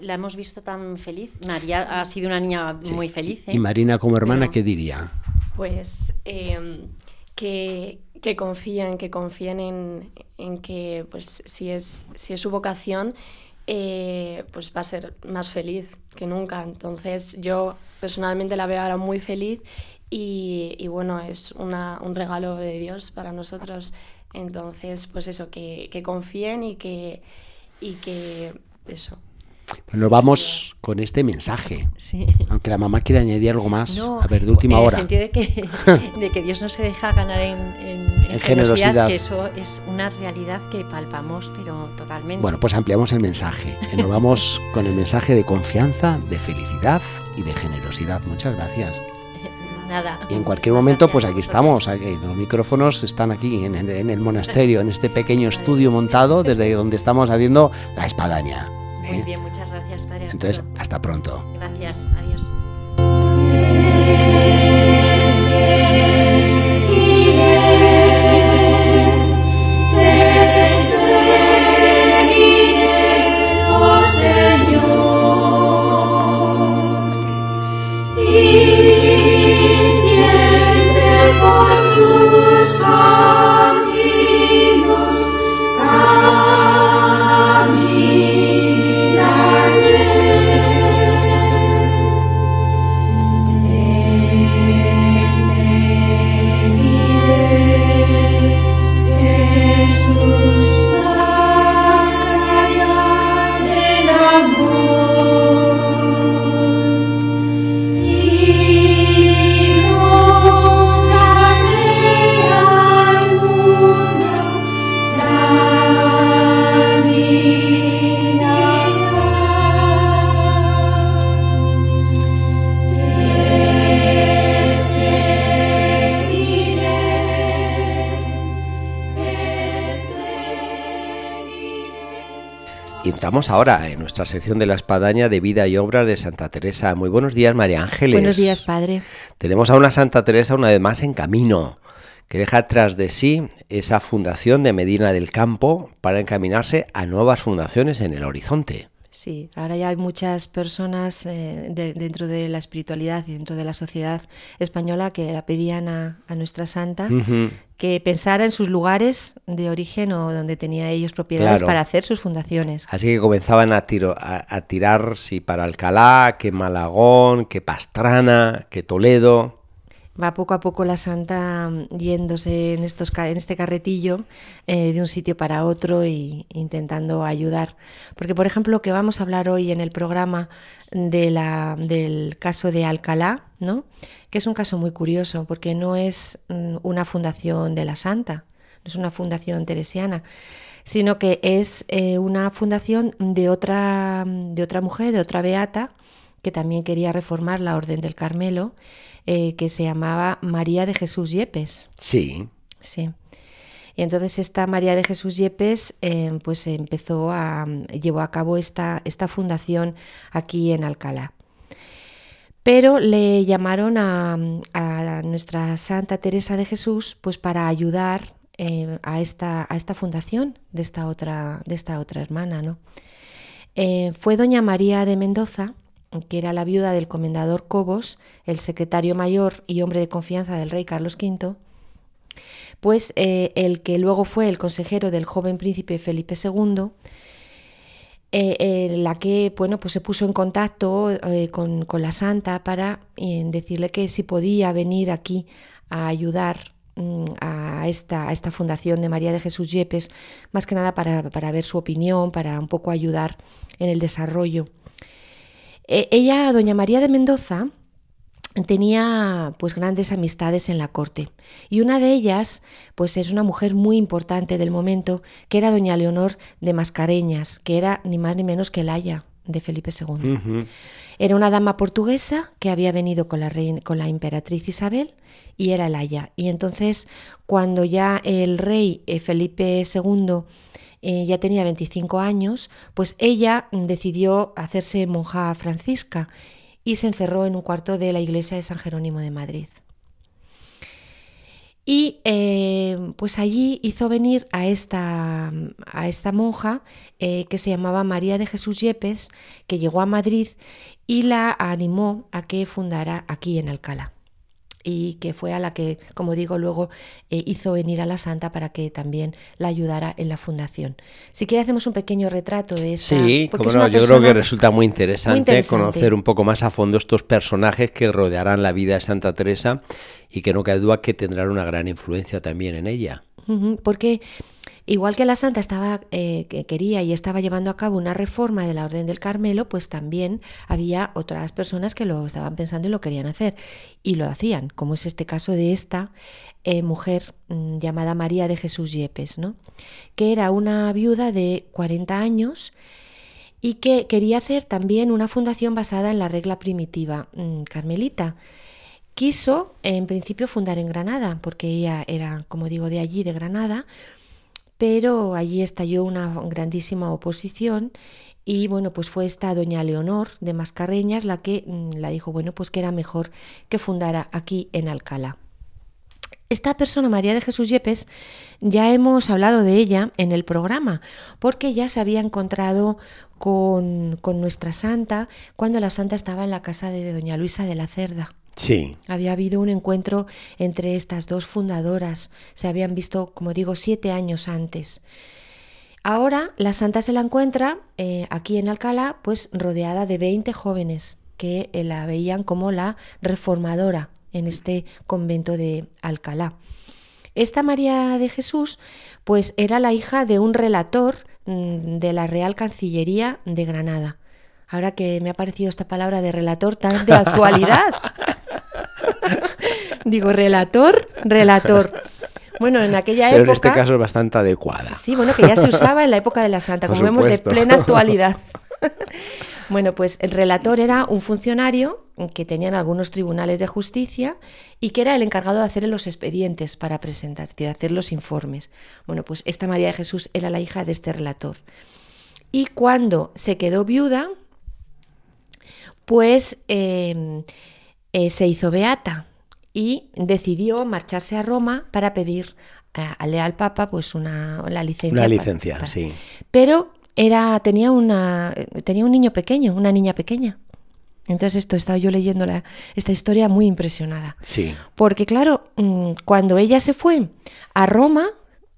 la hemos visto tan feliz. María ha sido una niña sí. muy feliz. ¿eh? ¿Y Marina como hermana Pero... qué diría? Pues eh, que, que, confíen, que confíen en, en, que pues si es, si es su vocación, eh, pues va a ser más feliz que nunca. Entonces yo personalmente la veo ahora muy feliz y, y bueno, es una, un regalo de Dios para nosotros. Entonces, pues eso, que, que confíen y que, y que eso. Bueno, vamos con este mensaje. Sí. Aunque la mamá quiera añadir algo más, no, a ver, de última en hora. En el sentido de que, de que Dios no se deja ganar en, en, en generosidad, que eso es una realidad que palpamos, pero totalmente. Bueno, pues ampliamos el mensaje. Nos vamos con el mensaje de confianza, de felicidad y de generosidad. Muchas gracias. Nada. Y en cualquier momento, pues aquí estamos. Aquí, los micrófonos están aquí, en, el monasterio, en este pequeño estudio montado desde donde estamos haciendo la espadaña. ¿eh? Muy bien, muchas gracias, Padre. Entonces, hasta pronto. Gracias, adiós. Ahora en nuestra sección de la espadaña de vida y obras de Santa Teresa. Muy buenos días, María Ángeles. Buenos días, Padre. Tenemos a una Santa Teresa una vez más en camino, que deja tras de sí esa fundación de Medina del Campo para encaminarse a nuevas fundaciones en el horizonte. Sí, ahora ya hay muchas personas eh, de, dentro de la espiritualidad y dentro de la sociedad española que la pedían a, a nuestra santa uh -huh. que pensara en sus lugares de origen o donde tenía ellos propiedades claro. para hacer sus fundaciones. Así que comenzaban a, tiro, a, a tirar, sí, para Alcalá, que Malagón, que Pastrana, que Toledo va poco a poco la santa yéndose en, estos, en este carretillo eh, de un sitio para otro e intentando ayudar. Porque, por ejemplo, lo que vamos a hablar hoy en el programa del caso de Alcalá, ¿no? que es un caso muy curioso, porque no es una fundación de la santa, no es una fundación teresiana, sino que es eh, una fundación de otra, de otra mujer, de otra beata, que también quería reformar la Orden del Carmelo, eh, que se llamaba María de Jesús Yepes. Sí. Sí. Y entonces esta María de Jesús Yepes eh, pues empezó a, llevó a cabo esta, esta fundación aquí en Alcalá. Pero le llamaron a, nuestra Santa Teresa de Jesús pues para ayudar eh, a, esta, a esta fundación de esta otra, de esta otra hermana. ¿no? fue doña María de Mendoza que era la viuda del comendador Cobos, el secretario mayor y hombre de confianza del rey Carlos V, pues eh, el que luego fue el consejero del joven príncipe Felipe II, eh, eh, la que bueno, pues se puso en contacto con, la santa para decirle que si podía venir aquí a ayudar mm, a esta, esta fundación de María de Jesús Yepes, más que nada para, para ver su opinión, para un poco ayudar en el desarrollo eh, ella, doña María de Mendoza, tenía pues grandes amistades en la corte. Y una de ellas pues es una mujer muy importante del momento que era doña Leonor de Mascareñas que era ni más ni menos que Laia de Felipe II era una dama portuguesa que había venido con la, reina, con la emperatriz Isabel y era Laia y entonces cuando ya el rey eh, Felipe II eh, ya tenía 25 años, pues ella decidió hacerse monja francisca y se encerró en un cuarto de la iglesia de San Jerónimo de Madrid. Y eh, pues allí hizo venir a esta, a esta monja eh, que se llamaba María de Jesús Yepes, que llegó a Madrid y la animó a que fundara aquí en Alcalá y que fue a la que, como digo, luego eh, hizo venir a la santa para que también la ayudara en la fundación. Si quiere hacemos un pequeño retrato de esa... Sí, como no, yo creo que resulta muy interesante, conocer un poco más a fondo estos personajes que rodearán la vida de Santa Teresa y que no cabe duda que tendrán una gran influencia también en ella. Porque Igual que la santa estaba, eh, que quería y estaba llevando a cabo una reforma de la Orden del Carmelo, pues también había otras personas que lo estaban pensando y lo querían hacer y lo hacían, como es este caso de esta eh, mujer mm, llamada María de Jesús Yepes, ¿no? que era una viuda de 40 años y que quería hacer también una fundación basada en la regla primitiva mm, carmelita. Quiso en principio fundar en Granada, porque ella era, como digo, de allí, de Granada, pero allí estalló una grandísima oposición y bueno, pues fue esta doña Leonor de Mascarreñas la que mm, la dijo, bueno, pues que era mejor que fundara aquí en Alcalá. Esta persona, María de Jesús Yepes, ya hemos hablado de ella en el programa, porque ya se había encontrado con, con nuestra santa cuando la santa estaba en la casa de doña Luisa de la Cerda. Sí. Había habido un encuentro entre estas dos fundadoras. Se habían visto, como digo, siete años antes. Ahora la santa se la encuentra eh, aquí en Alcalá, pues rodeada de 20 jóvenes que eh, la veían como la reformadora en este convento de Alcalá. Esta María de Jesús, pues era la hija de un relator mm, de la Real Cancillería de Granada. Ahora que me ha parecido esta palabra de relator tan de actualidad. Digo, relator, relator. Bueno, en aquella época. Pero en este caso es bastante adecuada. Sí, bueno, que ya se usaba en la época de la Santa, como vemos, de plena actualidad. bueno, pues el relator era un funcionario que tenían algunos tribunales de justicia y que era el encargado de hacer los expedientes para presentar, de hacer los informes. Bueno, pues esta María de Jesús era la hija de este relator. Y cuando se quedó viuda, pues. Eh, eh, se hizo beata y decidió marcharse a Roma para pedir al Papa pues una la licencia. Una licencia, sí. Pero era tenía una tenía un niño pequeño, una niña pequeña. Entonces esto estaba yo leyendo la, esta historia muy impresionada. Sí. Porque claro, mm, cuando ella se fue a Roma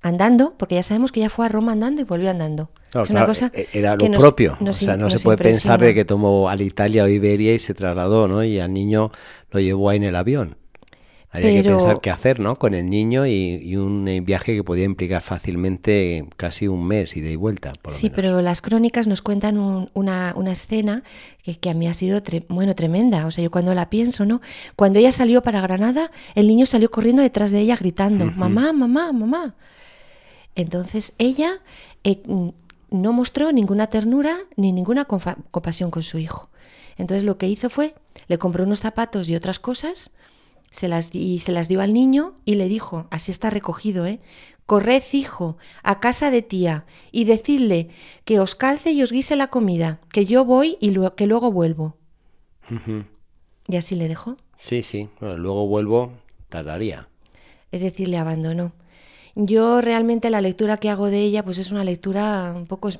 andando, porque ya sabemos que ella fue a Roma andando y volvió andando. Es una cosa e-, era lo propio, o sea, no se puede pensar de que tomó a Italia o Iberia y se trasladó, ¿no? Y al niño lo llevó ahí en el avión. Había que pensar qué hacer, ¿no? Con el niño y, un viaje que podía implicar fácilmente casi un mes y de vuelta. sí, pero las crónicas nos cuentan una, una, escena que, que, a mí ha sido bueno tremenda. O sea, yo cuando la pienso, ¿no? Cuando ella salió para Granada, el niño salió corriendo detrás de ella gritando, mamá, mamá, mamá. Entonces ella eh, no mostró ninguna ternura ni ninguna compasión con su hijo. Entonces lo que hizo fue, le compró unos zapatos y otras cosas, se las, y se las dio al niño y le dijo, así está recogido, ¿eh? Corred, hijo, a casa de tía y decidle que os calce y os guise la comida, que yo voy y que luego vuelvo. Y así le dejó. Sí, sí, luego vuelvo, tardaría. Es decir, le abandonó. Yo realmente la lectura que hago de ella, pues es una lectura un poco... Es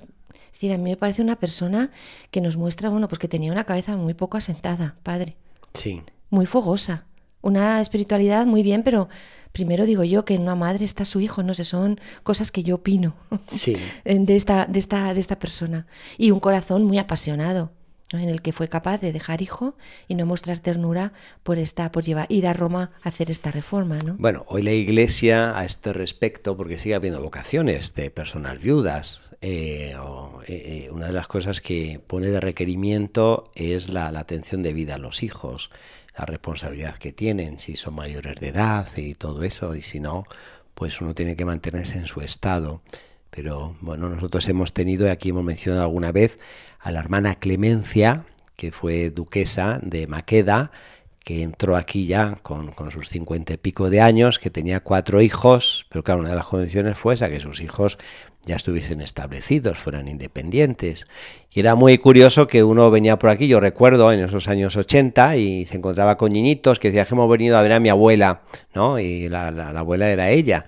decir, a mí me parece una persona que nos muestra, bueno, pues que tenía una cabeza muy poco asentada, padre. Sí. Muy fogosa. Una espiritualidad muy bien, pero primero digo yo que en una madre está su hijo, no sé, son cosas que yo opino sí. de, esta, de, esta, de esta persona. Y un corazón muy apasionado, en el que fue capaz de dejar hijo y no mostrar ternura por esta, por llevar, ir a Roma a hacer esta reforma. ¿no? Bueno, hoy la Iglesia a este respecto, porque sigue habiendo vocaciones de personas viudas, eh, eh, una de las cosas que pone de requerimiento es la, la atención debida a los hijos la responsabilidad que tienen, si son mayores de edad y todo eso, y si no, pues uno tiene que mantenerse en su estado. Pero bueno, nosotros hemos tenido, aquí hemos mencionado alguna vez, a la hermana Clemencia, que fue duquesa de Maqueda, que entró aquí ya con, con, sus cincuenta y pico de años, que tenía cuatro hijos, pero claro, una de las condiciones fue esa, que sus hijos ya estuviesen establecidos, fueran independientes. Y era muy curioso que uno venía por aquí, yo recuerdo, en esos años 80, y se encontraba con niñitos que decían que hemos venido a ver a mi abuela, ¿no? Y la, abuela era ella,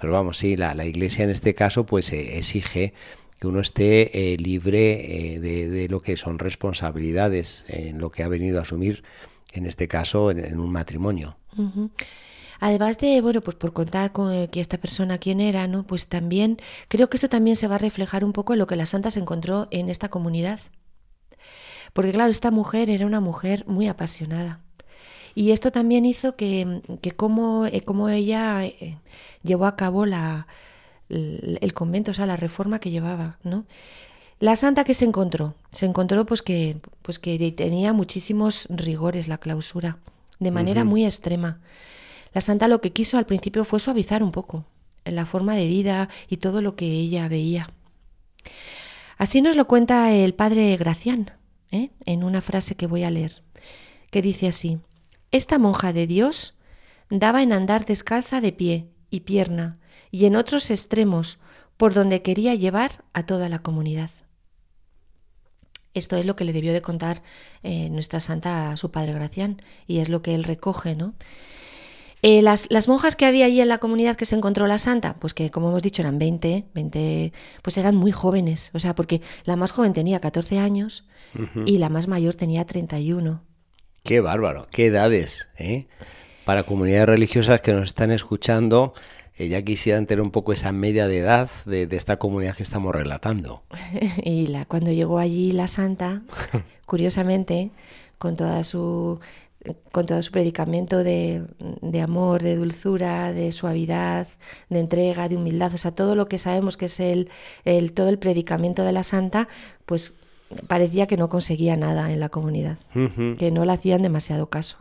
Pero vamos, sí, la, la iglesia en este caso pues eh, exige que uno esté eh, libre eh, de, lo que son responsabilidades en lo que ha venido a asumir, en este caso, en, un matrimonio. Además de, bueno, pues por contar con que esta persona quién era, ¿no? Pues también creo que esto también se va a reflejar un poco en lo que la santa se encontró en esta comunidad. Porque claro, esta mujer era una mujer muy apasionada. Y esto también hizo que, que como, eh, como ella eh, llevó a cabo la, el, el convento, o sea, la reforma que llevaba, ¿no? La santa que se encontró, se encontró pues que, pues que tenía muchísimos rigores la clausura, de manera uh -huh. muy extrema. La santa lo que quiso al principio fue suavizar un poco la forma de vida y todo lo que ella veía. Así nos lo cuenta el padre Gracián, ¿eh? en una frase que voy a leer, que dice así, Esta monja de Dios daba en andar descalza de pie y pierna y en otros extremos por donde quería llevar a toda la comunidad. Esto es lo que le debió de contar eh, nuestra santa a su padre Gracián y es lo que él recoge, ¿no? Eh, las, las, monjas que había allí en la comunidad que se encontró la santa, pues que como hemos dicho eran 20, 20, pues eran muy jóvenes, o sea, porque la más joven tenía 14 años uh -huh. y la más mayor tenía 31. Qué bárbaro, qué edades, ¿eh? Para comunidades religiosas que nos están escuchando, eh, ya quisieran tener un poco esa media de edad de, de esta comunidad que estamos relatando. y la, cuando llegó allí la santa, curiosamente, con toda su con todo su predicamento de, de, amor, de dulzura, de suavidad, de entrega, de humildad, o sea, todo lo que sabemos que es el, el, todo el predicamento de la santa, pues parecía que no conseguía nada en la comunidad, uh -huh. que no le hacían demasiado caso.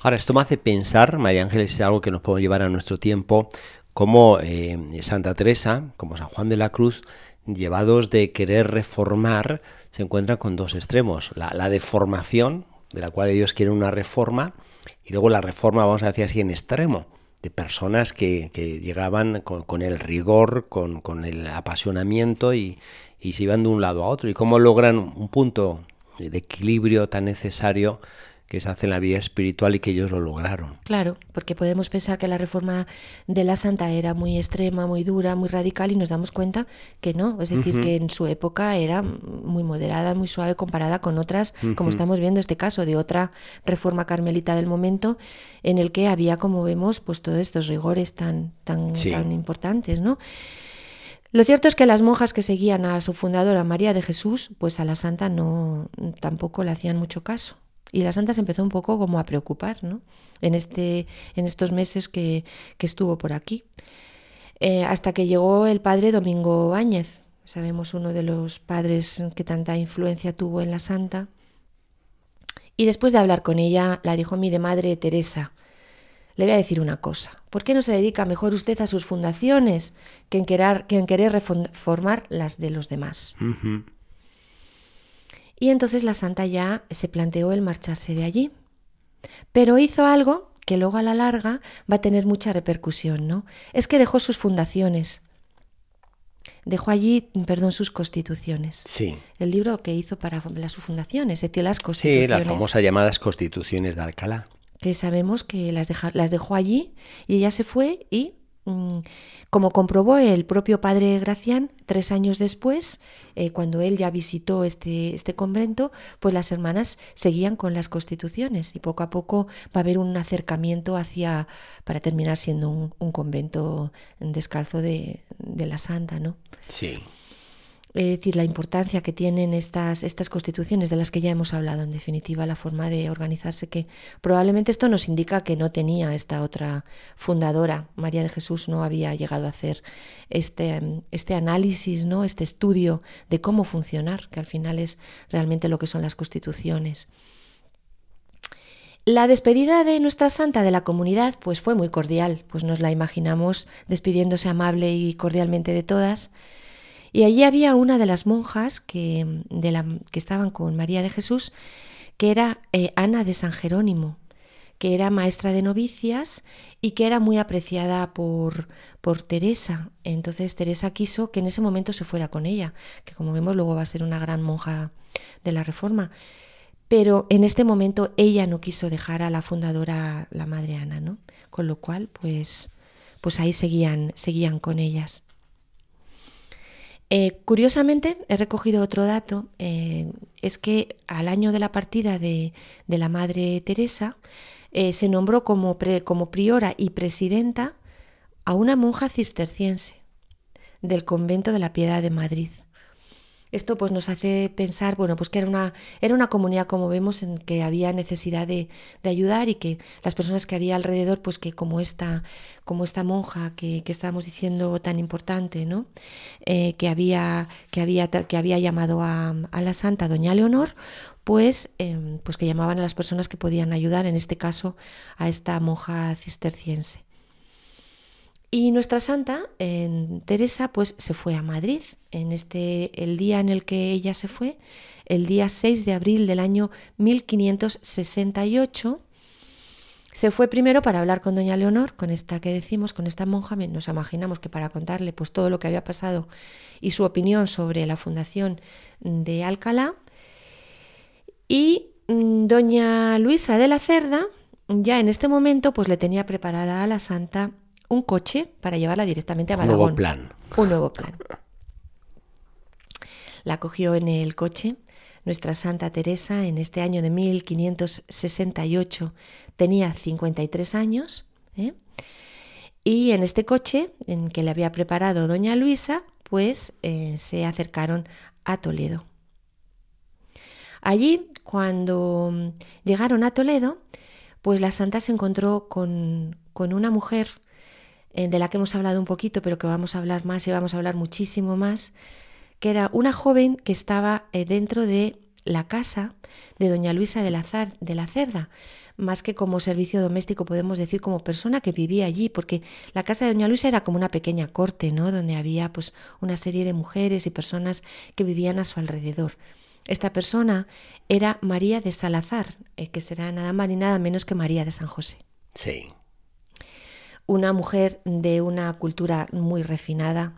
Ahora, esto me hace pensar, María Ángeles, es algo que nos podemos llevar a nuestro tiempo, como eh, Santa Teresa, como San Juan de la Cruz, llevados de querer reformar, se encuentran con dos extremos, la, la deformación, de la cual ellos quieren una reforma, y luego la reforma, vamos a decir así, en extremo, de personas que, que llegaban con, con, el rigor, con, con el apasionamiento y, y, se iban de un lado a otro, y cómo logran un punto de equilibrio tan necesario que se hace en la vida espiritual y que ellos lo lograron. Claro, porque podemos pensar que la reforma de la santa era muy extrema, muy dura, muy radical y nos damos cuenta que no, es decir, uh -huh. que en su época era muy moderada, muy suave comparada con otras, uh -huh. como estamos viendo este caso de otra reforma carmelita del momento en el que había, como vemos, pues todos estos rigores tan tan sí. tan importantes, ¿no? Lo cierto es que las monjas que seguían a su fundadora María de Jesús, pues a la santa no tampoco le hacían mucho caso y la santa se empezó un poco como a preocupar ¿no? en, este, en estos meses que, estuvo por aquí. Eh, hasta que llegó el padre Domingo Báñez, sabemos uno de los padres que tanta influencia tuvo en la santa. Y después de hablar con ella, la dijo, mire, madre Teresa, le voy a decir una cosa. ¿Por qué no se dedica mejor usted a sus fundaciones que en querer, que en querer reformar las de los demás? Uh -huh. Y entonces la santa ya se planteó el marcharse de allí. Pero hizo algo que luego a la larga va a tener mucha repercusión, ¿no? Es que dejó sus fundaciones. Dejó allí, perdón, sus constituciones. Sí. El libro que hizo para las fundaciones, es decir, las constituciones. Sí, las famosas llamadas constituciones de Alcalá. Que sabemos que las, las dejó allí y ella se fue y Mm, como comprobó el propio padre Gracián, tres años después, eh, cuando él ya visitó este, este convento, pues las hermanas seguían con las constituciones y poco a poco va a haber un acercamiento hacia, para terminar siendo un, convento descalzo de, de la Santa, ¿no? Sí es decir, la importancia que tienen estas, estas constituciones de las que ya hemos hablado, en definitiva, la forma de organizarse, que probablemente esto nos indica que no tenía esta otra fundadora, María de Jesús no había llegado a hacer este, este análisis, ¿no? este estudio de cómo funcionar, que al final es realmente lo que son las constituciones. La despedida de nuestra santa de la comunidad pues fue muy cordial, pues nos la imaginamos despidiéndose amable y cordialmente de todas, y allí había una de las monjas que, de la, que estaban con María de Jesús, que era eh, Ana de San Jerónimo, que era maestra de novicias y que era muy apreciada por, por Teresa. Entonces Teresa quiso que en ese momento se fuera con ella, que como vemos luego va a ser una gran monja de la Reforma. Pero en este momento ella no quiso dejar a la fundadora, la madre Ana, ¿no? Con lo cual, pues, pues ahí seguían, seguían con ellas. Eh, curiosamente, he recogido otro dato, eh, es que al año de la partida de, la Madre Teresa, eh, se nombró como, como priora y presidenta a una monja cisterciense del convento de la Piedad de Madrid. Esto pues nos hace pensar, bueno, pues que era una, era una comunidad, como vemos, en que había necesidad de, ayudar y que las personas que había alrededor, pues que como esta, como esta monja que, que estábamos diciendo tan importante, ¿no? Eh, que, había, que, había, que había llamado a, la santa doña Leonor, pues, em, pues que llamaban a las personas que podían ayudar, en este caso a esta monja cisterciense. Y nuestra santa, Teresa, pues se fue a Madrid. En este, el día en el que ella se fue, el día 6 de abril del año 1568, se fue primero para hablar con doña Leonor, con esta que decimos, con esta monja, nos imaginamos que para contarle pues todo lo que había pasado y su opinión sobre la fundación de Alcalá. Y mm, doña Luisa de la Cerda, ya en este momento, pues le tenía preparada a la santa un coche para llevarla directamente a Malagón. Un nuevo plan. Un nuevo plan. La cogió en el coche. Nuestra Santa Teresa en este año de 1568 tenía 53 años. ¿eh? Y en este coche, en que le había preparado doña Luisa, pues eh, se acercaron a Toledo. Allí, cuando llegaron a Toledo, pues la santa se encontró con, con una mujer de la que hemos hablado un poquito, pero que vamos a hablar más y vamos a hablar muchísimo más, que era una joven que estaba eh, dentro de la casa de doña Luisa de la, de la Cerda, más que como servicio doméstico podemos decir como persona que vivía allí, porque la casa de doña Luisa era como una pequeña corte, ¿no? donde había pues una serie de mujeres y personas que vivían a su alrededor. Esta persona era María de Salazar, eh, que será nada más ni nada menos que María de San José. Sí una mujer de una cultura muy refinada,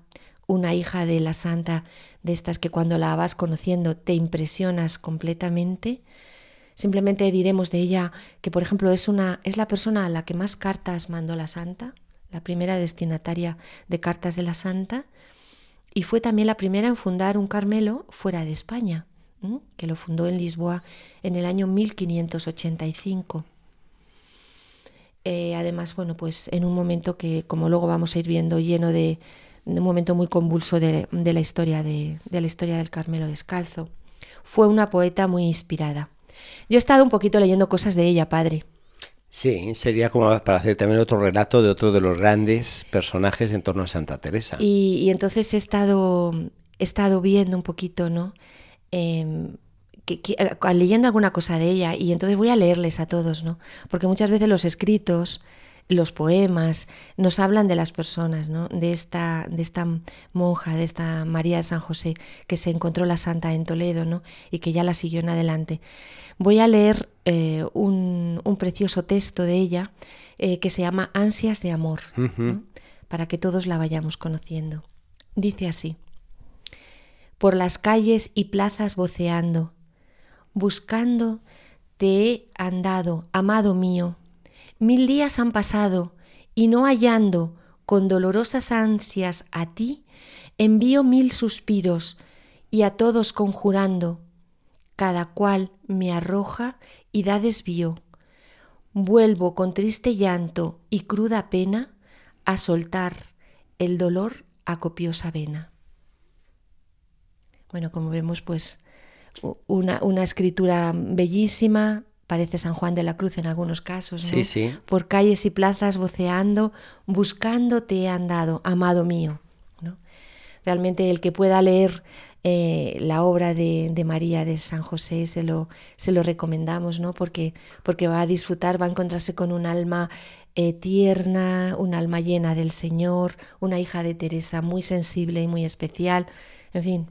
una hija de la santa, de estas que cuando la vas conociendo te impresionas completamente. Simplemente diremos de ella que, por ejemplo, es, una, es la persona a la que más cartas mandó la santa, la primera destinataria de cartas de la santa, y fue también la primera en fundar un Carmelo fuera de España, que lo fundó en Lisboa en el año 1585. Eh, además, bueno, pues en un momento que, como luego vamos a ir viendo, lleno de, un momento muy convulso de, la historia de, la historia del Carmelo Descalzo. Fue una poeta muy inspirada. Yo he estado un poquito leyendo cosas de ella, padre. Sí, sería como para hacer también otro relato de otro de los grandes personajes en torno a Santa Teresa. Y, entonces he estado, he estado viendo un poquito, ¿no? Em, leyendo alguna cosa de ella y entonces voy a leerles a todos, ¿no? Porque muchas veces los escritos los poemas, nos hablan de las personas, ¿no? de, esta, de esta monja, de esta María de San José, que se encontró la santa en Toledo ¿no? y que ya la siguió en adelante. Voy a leer eh, un, precioso texto de ella eh, que se llama Ansias de Amor, para que todos la vayamos conociendo. Dice así, por las calles y plazas voceando, buscando te he andado, amado mío. Mil días han pasado y no hallando con dolorosas ansias a ti, envío mil suspiros y a todos conjurando, cada cual me arroja y da desvío. Vuelvo con triste llanto y cruda pena a soltar el dolor a copiosa vena. Bueno, como vemos, pues una, una escritura bellísima, parece San Juan de la Cruz en algunos casos, sí, sí. por calles y plazas voceando, buscando te he andado, amado mío. ¿no? Realmente el que pueda leer eh, la obra de, de, María de San José se lo, se lo recomendamos, ¿no? porque, porque va a disfrutar, va a encontrarse con un alma eh, tierna, un alma llena del Señor, una hija de Teresa muy sensible y muy especial, en fin,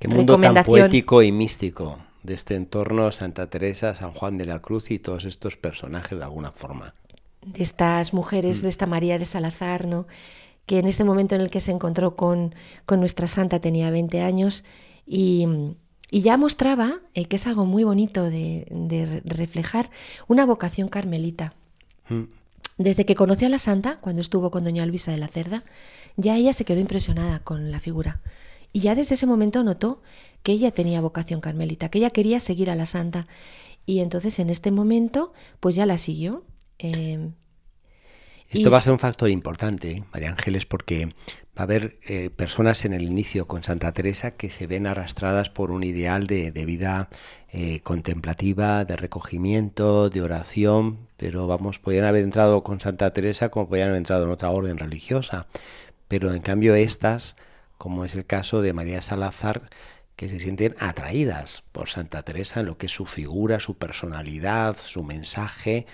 Qué mundo tan poético y místico de este entorno, Santa Teresa, San Juan de la Cruz y todos estos personajes de alguna forma. De estas mujeres, mm. de esta María de Salazar, ¿no? que en este momento en el que se encontró con, con nuestra santa tenía 20 años y, y ya mostraba, eh, que es algo muy bonito de, de reflejar, una vocación carmelita. Mm. Desde que conoció a la santa, cuando estuvo con doña Luisa de la Cerda, ya ella se quedó impresionada con la figura. Y ya desde ese momento notó que ella tenía vocación carmelita, que ella quería seguir a la santa. Y entonces en este momento, pues ya la siguió. Em, Esto va a ser un factor importante, María Ángeles, porque va a haber eh, personas en el inicio con Santa Teresa que se ven arrastradas por un ideal de, vida eh, contemplativa, de recogimiento, de oración, pero vamos, podrían haber entrado con Santa Teresa como podrían haber entrado en otra orden religiosa. Pero en cambio estas como es el caso de María Salazar, que se sienten atraídas por Santa Teresa en lo que es su figura, su personalidad, su mensaje,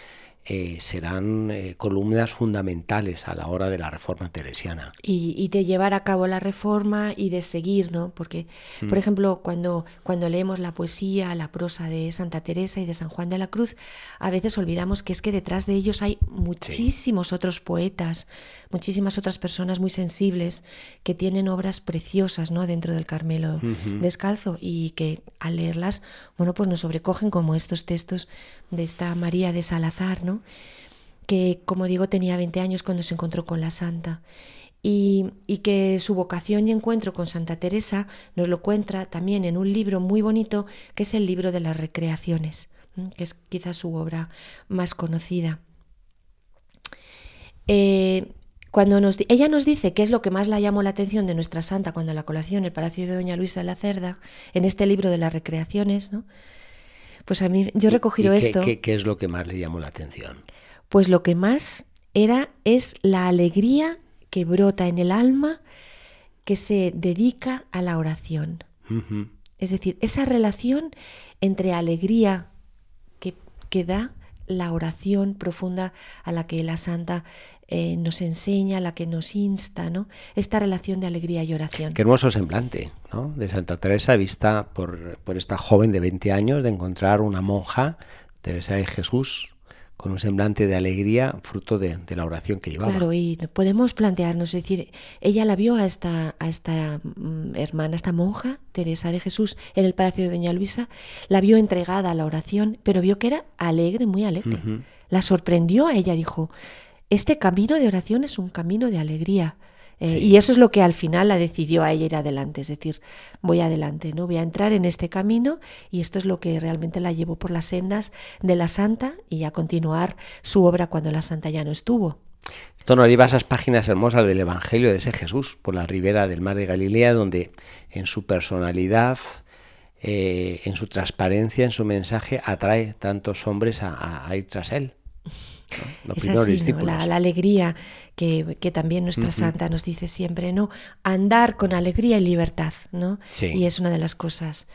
eh, serán eh, columnas fundamentales a la hora de la reforma teresiana. Y, de llevar a cabo la reforma y de seguir, ¿no? Porque, por mm. ejemplo, cuando, cuando leemos la poesía, la prosa de Santa Teresa y de San Juan de la Cruz, a veces olvidamos que es que detrás de ellos hay muchísimos otros poetas, muchísimas otras personas muy sensibles que tienen obras preciosas, ¿no? Dentro del Carmelo descalzo y que al leerlas, bueno, pues nos sobrecogen como estos textos de esta María de Salazar, ¿no? que como digo tenía 20 años cuando se encontró con la santa. Y, que su vocación y encuentro con Santa Teresa nos lo cuenta también en un libro muy bonito que es el libro de las recreaciones, que es quizás su obra más conocida. Eh, cuando nos, ella nos dice qué es lo que más la llamó la atención de nuestra santa cuando la colación el Palacio de Doña Luisa de la Cerda, en este libro de las recreaciones, ¿no? Pues a mí, yo he recogido esto. Qué, qué, es lo que más le llamó la atención? Pues lo que más era es la alegría que brota en el alma que se dedica a la oración. Es decir, esa relación entre alegría que, que da la oración profunda a la que la santa eh, nos enseña, la que nos insta, ¿no? Esta relación de alegría y oración. Qué hermoso semblante, ¿no? De Santa Teresa vista por, por esta joven de 20 años de encontrar una monja, Teresa de Jesús, con un semblante de alegría fruto de, la oración que llevaba. Claro, y podemos plantearnos, es decir, ella la vio a esta, a esta mm, hermana, esta monja, Teresa de Jesús, en el Palacio de Doña Luisa, la vio entregada a la oración, pero vio que era alegre, muy alegre. La sorprendió a ella, dijo, este camino de oración es un camino de alegría. Eh, y eso es lo que al final la decidió a ella ir adelante, es decir, voy adelante, ¿no? Voy a entrar en este camino y esto es lo que realmente la llevó por las sendas de la santa y a continuar su obra cuando la santa ya no estuvo. Esto nos lleva a esas páginas hermosas del Evangelio de ese Jesús por la ribera del mar de Galilea, donde en su personalidad, eh, en su transparencia, en su mensaje, atrae tantos hombres a ir tras él es así, la, alegría que, también nuestra santa nos dice siempre, ¿no? Andar con alegría y libertad, ¿no? Y es una de las cosas.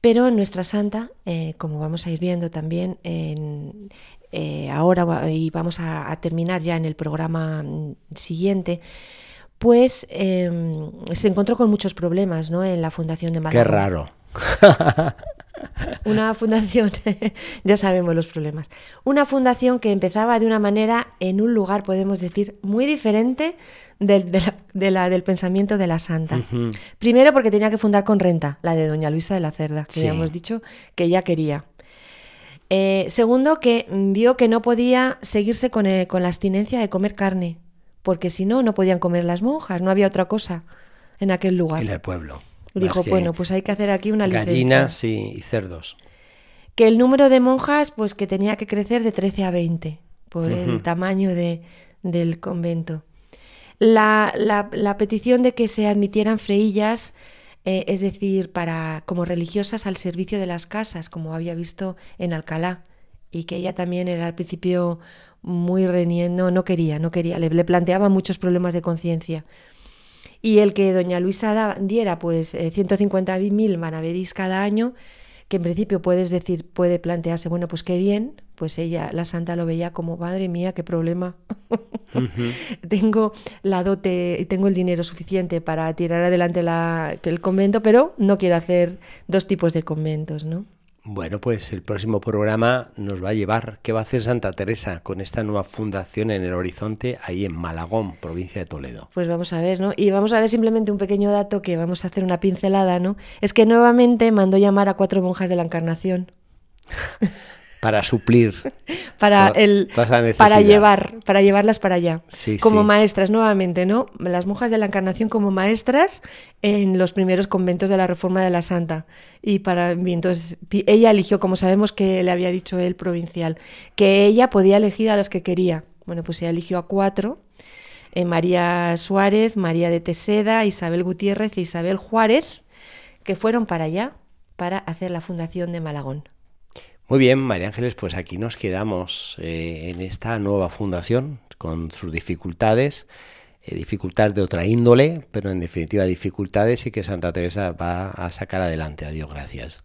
Pero nuestra santa, eh, como vamos a ir viendo también en, eh, ahora y vamos a, terminar ya en el programa mm, siguiente, pues em, se encontró con muchos problemas ¿no? en la fundación de Málaga. Qué raro. Una fundación, ya sabemos los problemas. Una fundación que empezaba de una manera en un lugar, podemos decir, muy diferente del, de la, del pensamiento de la santa. Primero porque tenía que fundar con renta, la de Doña Luisa de la Cerda, que ya hemos dicho que ella quería. Eh, segundo, que vio que no podía seguirse con, eh, con la abstinencia de comer carne, porque si no, no podían comer las monjas, no había otra cosa en aquel lugar. En el pueblo. Dijo, bueno, pues hay que hacer aquí una licencia. Gallinas y, cerdos. Que el número de monjas, pues que tenía que crecer de 13 a 20, por el tamaño de, del convento. La, la, petición de que se admitieran freillas, eh, es decir, para como religiosas al servicio de las casas, como había visto en Alcalá, y que ella también era al principio muy reniendo, no quería, no quería, le, le planteaba muchos problemas de conciencia y el que doña Luisa diera pues 150.000 eh, manavedís cada año, que en principio puedes decir, puede plantearse, bueno, pues qué bien, pues ella, la santa lo veía como, madre mía, qué problema. tengo la dote, y tengo el dinero suficiente para tirar adelante la, el convento, pero no quiero hacer dos tipos de conventos, ¿no? Bueno, pues el próximo programa nos va a llevar qué va a hacer Santa Teresa con esta nueva fundación en el horizonte ahí en Malagón, provincia de Toledo. Pues vamos a ver, ¿no? Y vamos a ver simplemente un pequeño dato que vamos a hacer una pincelada, ¿no? Es que nuevamente mandó llamar a cuatro monjas de la Encarnación. para suplir para el para llevar para llevarlas para allá. Como maestras nuevamente no las monjas de la encarnación como maestras en los primeros conventos de la reforma de la santa. Y para entonces ella eligió como sabemos que le había dicho el provincial que ella podía elegir a las que quería. Bueno pues ella eligió a cuatro eh, María Suárez María de Teseda Isabel Gutiérrez e Isabel Juárez que fueron para allá para hacer la fundación de Malagón muy bien, María Ángeles, pues aquí nos quedamos eh, en esta nueva fundación con sus dificultades, eh, dificultades de otra índole, pero en definitiva dificultades y que Santa Teresa va a sacar adelante. Adiós, gracias.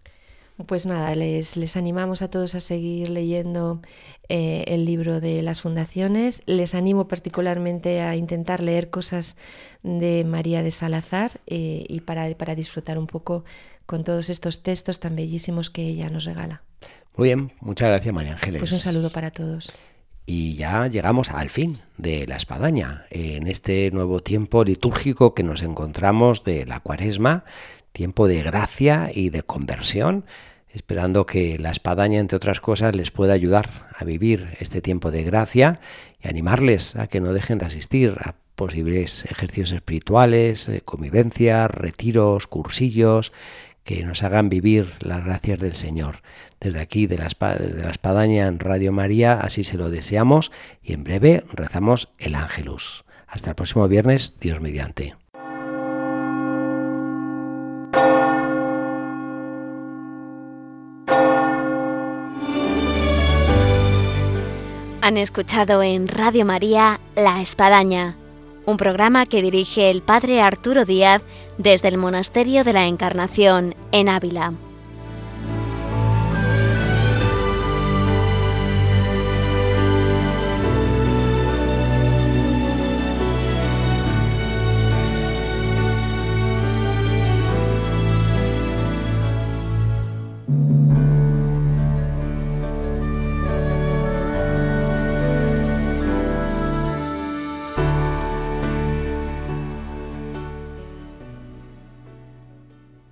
Pues nada, les, les animamos a todos a seguir leyendo eh, el libro de las fundaciones. Les animo particularmente a intentar leer cosas de María de Salazar y para, para disfrutar un poco con todos estos textos tan bellísimos que ella nos regala. Muy bien, muchas gracias María Ángeles. Pues un saludo para todos. Y ya llegamos al fin de la espadaña, en este nuevo tiempo litúrgico que nos encontramos de la cuaresma, tiempo de gracia y de conversión, esperando que la espadaña, entre otras cosas, les pueda ayudar a vivir este tiempo de gracia y animarles a que no dejen de asistir a posibles ejercicios espirituales, eh, convivencias, retiros, cursillos que nos hagan vivir las gracias del Señor. Desde aquí, de la, desde la espadaña en Radio María, así se lo deseamos y en breve rezamos el Ángelus. Hasta el próximo viernes, Dios mediante. Han escuchado en Radio María La Espadaña un programa que dirige el padre Arturo Díaz desde el Monasterio de la Encarnación en Ávila.